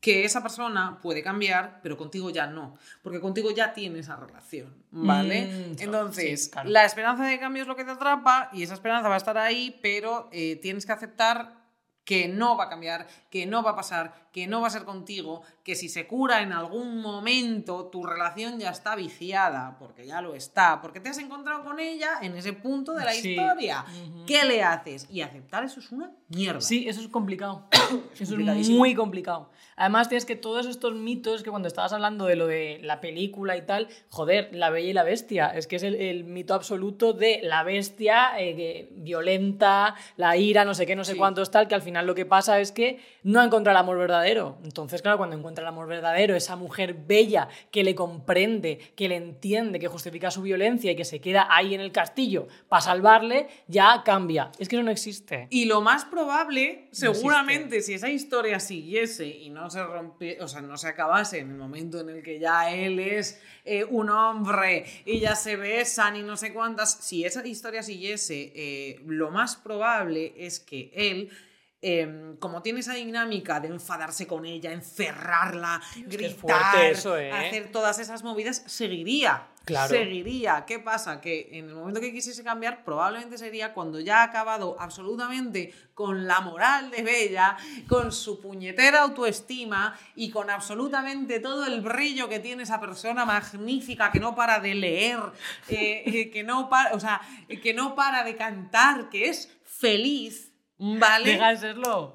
que esa persona puede cambiar, pero contigo ya no, porque contigo ya tiene esa relación, ¿vale? Mm, Entonces, sí, claro. la esperanza de cambio es lo que te atrapa y esa esperanza va a estar ahí, pero eh, tienes que aceptar que no va a cambiar, que no va a pasar, que no va a ser contigo, que si se cura en algún momento, tu relación ya está viciada, porque ya lo está, porque te has encontrado con ella en ese punto de la Sí. historia. ¿Qué le haces? Y aceptar eso es una mierda. Sí, eso es complicado. [COUGHS] eso es muy complicado. Además, tienes que todos estos mitos que cuando estabas hablando de lo de la película y tal, joder, la bella y la bestia, es que es el, el mito absoluto de la bestia eh, violenta, la ira, no sé qué, no sé Sí. cuántos tal, que al final lo que pasa es que no encuentra el amor verdadero. Entonces, claro, cuando encuentra el amor verdadero, esa mujer bella que le comprende, que le entiende, que justifica su violencia y que se queda ahí en el castillo para salvarle, ya cambia. Es que eso no existe. Y lo más probable, No seguramente, si esa historia siguiese y no se rompe, o sea, no se acabase en el momento en el que ya él es eh, un hombre y ya se besan y no sé cuántas, si esa historia siguiese, eh, lo más probable es que él eh, como tiene esa dinámica de enfadarse con ella, encerrarla, Dios, gritar, eso, ¿eh? hacer todas esas movidas, seguiría. Claro. Seguiría. ¿Qué pasa? Que en el momento que quisiese cambiar, probablemente sería cuando ya ha acabado absolutamente con la moral de Bella, con su puñetera autoestima y con absolutamente todo el brillo que tiene esa persona magnífica que no para de leer, eh, eh, que, no para, o sea, que no para de cantar, que es feliz, ¿vale? Deja de serlo.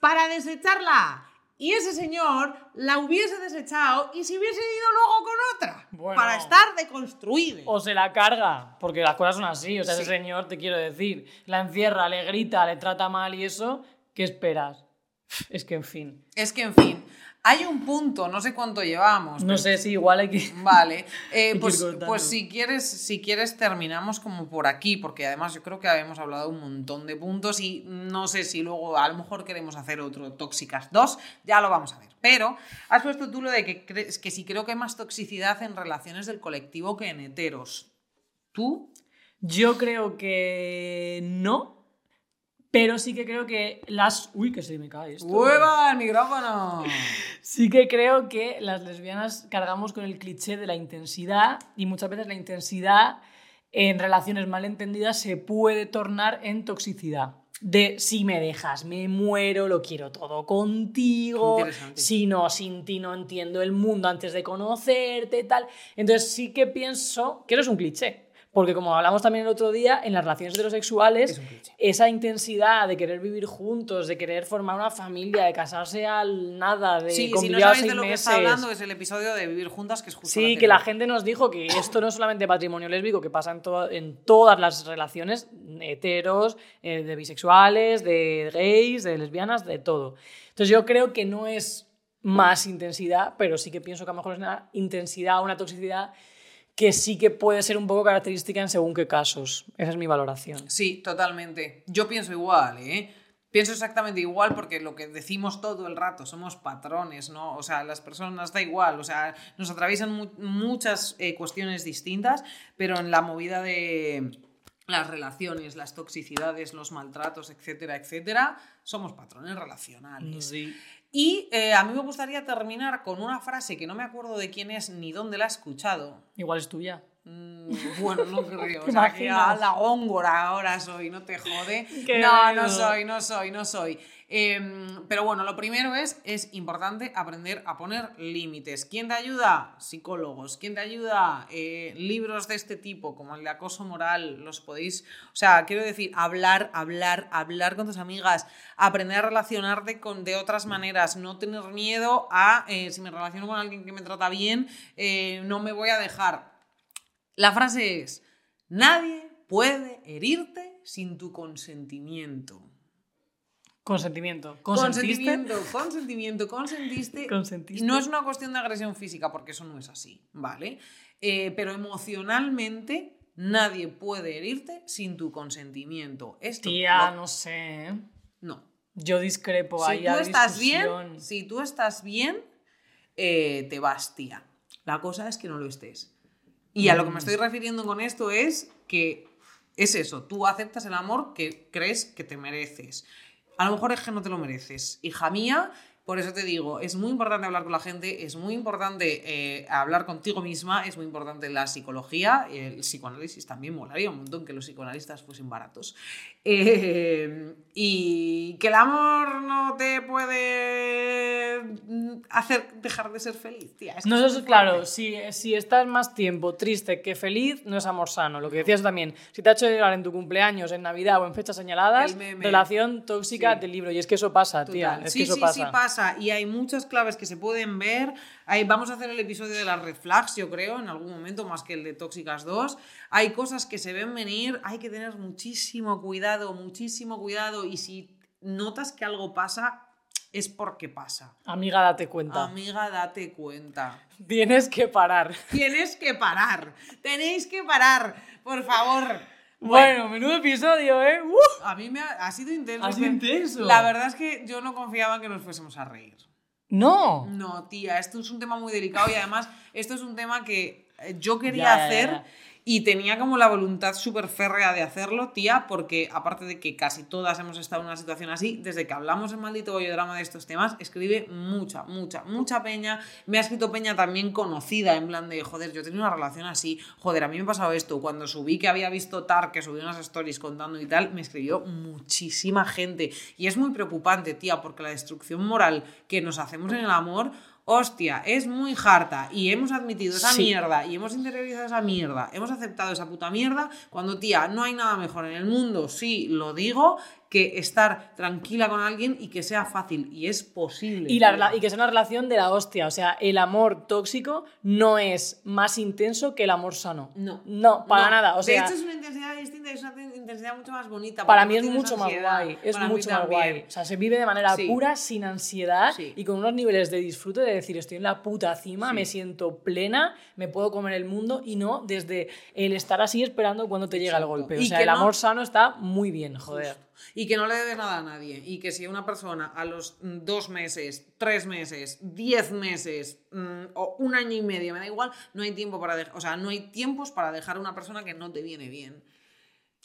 para desecharla. Y ese señor la hubiese desechado y se hubiese ido luego con otra. Bueno. Para estar deconstruido. O se la carga, porque las cosas son así. O sea, Sí. ese señor, te quiero decir, la encierra, le grita, le trata mal y eso, ¿qué esperas? Es que, en fin. Es que, en fin, hay un punto, no sé cuánto llevamos. No pero- sé si igual hay que. Vale, [LAUGHS] eh, pues, pues si quieres, si quieres terminamos como por aquí, porque además yo creo que habíamos hablado un montón de puntos y no sé si luego a lo mejor queremos hacer otro Tóxicas 2, ya lo vamos a ver. Pero has puesto tú lo de que crees que si creo que hay más toxicidad en relaciones del colectivo que en heteros. ¿Tú? Yo creo que no, pero sí que creo que las. Uy, que se me cae esto. ¡Hueva el micrófono! Sí que creo que las lesbianas cargamos con el cliché de la intensidad y muchas veces la intensidad en relaciones malentendidas se puede tornar en toxicidad. De si me dejas, me muero, lo quiero todo contigo, si no, sin ti no entiendo el mundo antes de conocerte, tal. Entonces sí que pienso que eso es un cliché. Porque como hablamos también el otro día, en las relaciones heterosexuales, esa intensidad de querer vivir juntos, de querer formar una familia, de casarse al nada, de Sí, si convivir no a sabéis seis de lo que está hablando es el episodio de Vivir Juntas, que es justo Sí, que la gente nos dijo que esto no es solamente patrimonio lésbico, que pasa en, to- en todas las relaciones heteros, eh, de bisexuales, de gays, de lesbianas, de todo. Entonces yo creo que no es más intensidad, pero sí que pienso que a lo mejor es una intensidad, una toxicidad que sí que puede ser un poco característica en según qué casos. Esa es mi valoración. Sí, totalmente. Yo pienso igual, ¿eh? Pienso exactamente igual porque lo que decimos todo el rato, somos patrones, ¿no? O sea, las personas da igual, o sea, nos atraviesan mu- muchas eh, cuestiones distintas, pero en la movida de las relaciones, las toxicidades, los maltratos, etcétera, etcétera, somos patrones relacionales. Sí. Y eh, a mí me gustaría terminar con una frase que no me acuerdo de quién es ni dónde la he escuchado. Igual es tuya. Mm, Bueno, no creo. [LAUGHS] O ¿Te sea, que imaginas? a la góngora ahora soy, no te jode. [LAUGHS] Qué No, no soy, no soy, no soy. Em, pero bueno, lo primero es, es importante aprender a poner límites. ¿Quién te ayuda? Psicólogos. ¿Quién te ayuda? Eh, libros de este tipo, como el de acoso moral, los podéis... O sea, quiero decir, hablar, hablar, hablar con tus amigas, aprender a relacionarte con, de otras maneras, no tener miedo a, eh, si me relaciono con alguien que me trata bien, eh, no me voy a dejar. La frase es, nadie puede herirte sin tu consentimiento. Consentimiento. ¿Consentiste? Consentimiento, consentimiento, consentiste. Consentiste. No es una cuestión de agresión física, porque eso no es así, ¿vale? Eh, pero emocionalmente nadie puede herirte sin tu consentimiento. Esto Tía, lo- no sé. no. Yo discrepo Si ahí. tú a estás bien, si tú estás bien, eh, te vas, tía. La cosa es que no lo estés. Y a lo que Mm. me estoy refiriendo con esto es que es eso, tú aceptas el amor que crees que te mereces. A lo mejor es que no te lo mereces. Hija mía, por eso te digo, es muy importante hablar con la gente, es muy importante eh, hablar contigo misma, es muy importante la psicología, el psicoanálisis también molaría un montón que los psicoanalistas fuesen baratos. Eh, y que el amor no te puede mm, hacer dejar de ser feliz, tía. Es que No, es eso es claro. Si, si estás más tiempo triste que feliz, no es amor sano. Lo que decías también. Si te ha hecho llegar en tu cumpleaños, en Navidad o en fechas señaladas, relación tóxica Sí. del libro. Y es que eso pasa, tía. Total. Es sí, que eso sí, pasa. Pasa. Y hay muchas claves que se pueden ver. Ahí vamos a hacer el episodio de las red flags, yo creo, en algún momento, más que el de Tóxicas 2. Hay cosas que se ven venir, hay que tener muchísimo cuidado, muchísimo cuidado. Y si notas que algo pasa, es porque pasa. Amiga, date cuenta. Amiga, date cuenta. Tienes que parar. Tienes que parar. Tenéis que parar, por favor. Bueno, menudo episodio, ¿eh? A mí me ha, ha sido intenso. Ha sido intenso. La verdad es que yo no confiaba en que nos fuésemos a reír. No. No, tía, esto es un tema muy delicado y además esto es un tema que eh, yo quería Ya, ya, hacer ya. Y tenía como la voluntad súper férrea de hacerlo, tía, porque aparte de que casi todas hemos estado en una situación así, desde que hablamos en Maldito Bollodrama de estos temas, escribe mucha, mucha, mucha peña. Me ha escrito peña también conocida, en plan de, joder, yo tenía una relación así, joder, a mí me ha pasado esto. Cuando subí que había visto Tar, que subió unas stories contando y tal, me escribió muchísima gente. Y es muy preocupante, tía, porque la destrucción moral que nos hacemos en el amor hostia, es muy harta y hemos admitido esa Sí. mierda y hemos interiorizado esa mierda, hemos aceptado esa puta mierda, cuando tía, no hay nada mejor en el mundo, sí, lo digo, que estar tranquila con alguien y que sea fácil y es posible. Y, la, que es una relación de la hostia. O sea, el amor tóxico no es más intenso que el amor sano. No. No, para No, nada. O sea, de hecho, es una intensidad distinta, es una te- intensidad mucho más bonita. para mí es mucho más guay. Es Para mucho más guay. O sea, se vive de manera Sí. pura, sin ansiedad Sí. y con unos niveles de disfrute de decir, estoy en la puta cima, Sí. me siento plena, me puedo comer el mundo y no desde el estar así esperando cuando te llega el golpe. O sea, el no- amor sano está muy bien, joder. Justo. Y que no le debes nada a nadie. Y que si una persona a los mm, dos meses, tres meses, diez meses mm, o un año y medio, me da igual, no hay tiempo para dejar. O sea, no hay tiempos para dejar a una persona que no te viene bien.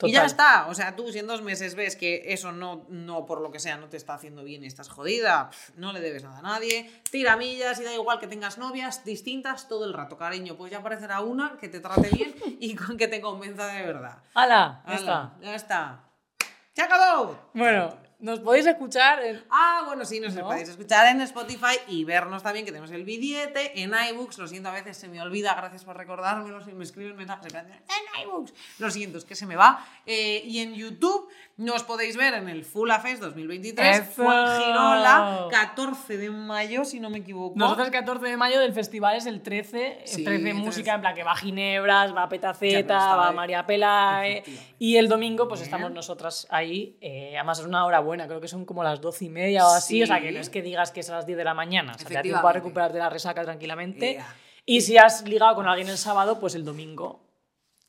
Y ya Total. está. O sea, tú si en dos meses ves que eso no, no, por lo que sea, no te está haciendo bien y estás jodida, no le debes nada a nadie. Tira millas y da igual que tengas novias distintas todo el rato, cariño. Pues ya aparecerá una que te trate bien y [LAUGHS] con que te convenza de verdad. hala, ya Hala, está. Ya está. ¡Se acabó! Bueno, nos podéis escuchar en... Ah, bueno, sí, nos ¿No? podéis escuchar en Spotify y vernos también, que tenemos el billete en iBooks. Lo siento, a veces se me olvida, gracias por recordármelo. Si me escriben mensajes en de, iBooks. Lo siento, es que se me va. Eh, y en YouTube nos podéis ver en el Full Fest 2023. ¡Eso! Girola, 14 de mayo, si no me equivoco. Nosotros el 14 de mayo del festival es el 13, el Sí, 13 el música, 13. en plan que va Ginebras, va Petaceta, va. María Pelae. Y el domingo pues Bien. estamos nosotras ahí, eh, además es una hora buena, creo que son como las 12 y media o así, Sí. o sea que no es que digas que es a las 10 de la mañana, o sea, te da tiempo a recuperarte la resaca tranquilamente. Y si has ligado con alguien el sábado, pues el domingo.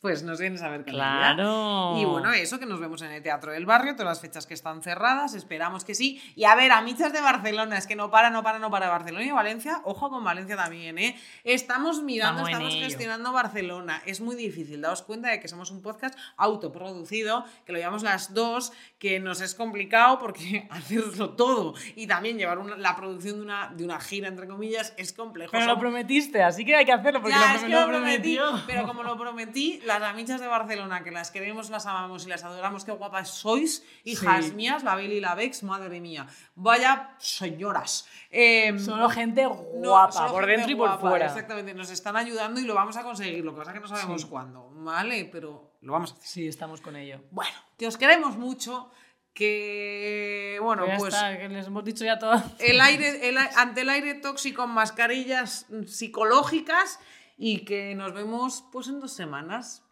Pues nos vienes a ver con Claro. ella. Y bueno, eso, que nos vemos en el Teatro del Barrio, todas las fechas que están cerradas, esperamos que sí. Y a ver, amichas de Barcelona, es que no para, no para, no para Barcelona y Valencia. Ojo con Valencia también, ¿eh? Estamos mirando, Estamos gestionando Barcelona. Es muy difícil, daos cuenta de que somos un podcast autoproducido, que lo llevamos las dos, que nos es complicado porque [LAUGHS] hacerlo todo y también llevar una- la producción de una, de una gira, entre comillas, es complejo. Pero Son- lo prometiste, así que hay que hacerlo porque ya, lo, es que lo lo prometí, pero como lo [LAUGHS] prometí, las amichas de Barcelona, que las queremos, las amamos y las adoramos, qué guapas sois, hijas Sí. mías, la Beli y la Bex, madre mía. Vaya señoras. Eh, Solo gente guapa, por dentro y por guapa, fuera. Exactamente, nos están ayudando y lo vamos a conseguir. Lo que pasa es que no sabemos Sí. cuándo, ¿vale? Pero lo vamos a hacer. Sí, estamos con ello. Bueno, que os queremos mucho, que, bueno, ya pues... está, que les hemos dicho ya todo. el aire, el ante el aire tóxico, mascarillas mm, psicológicas y que nos vemos pues en dos semanas.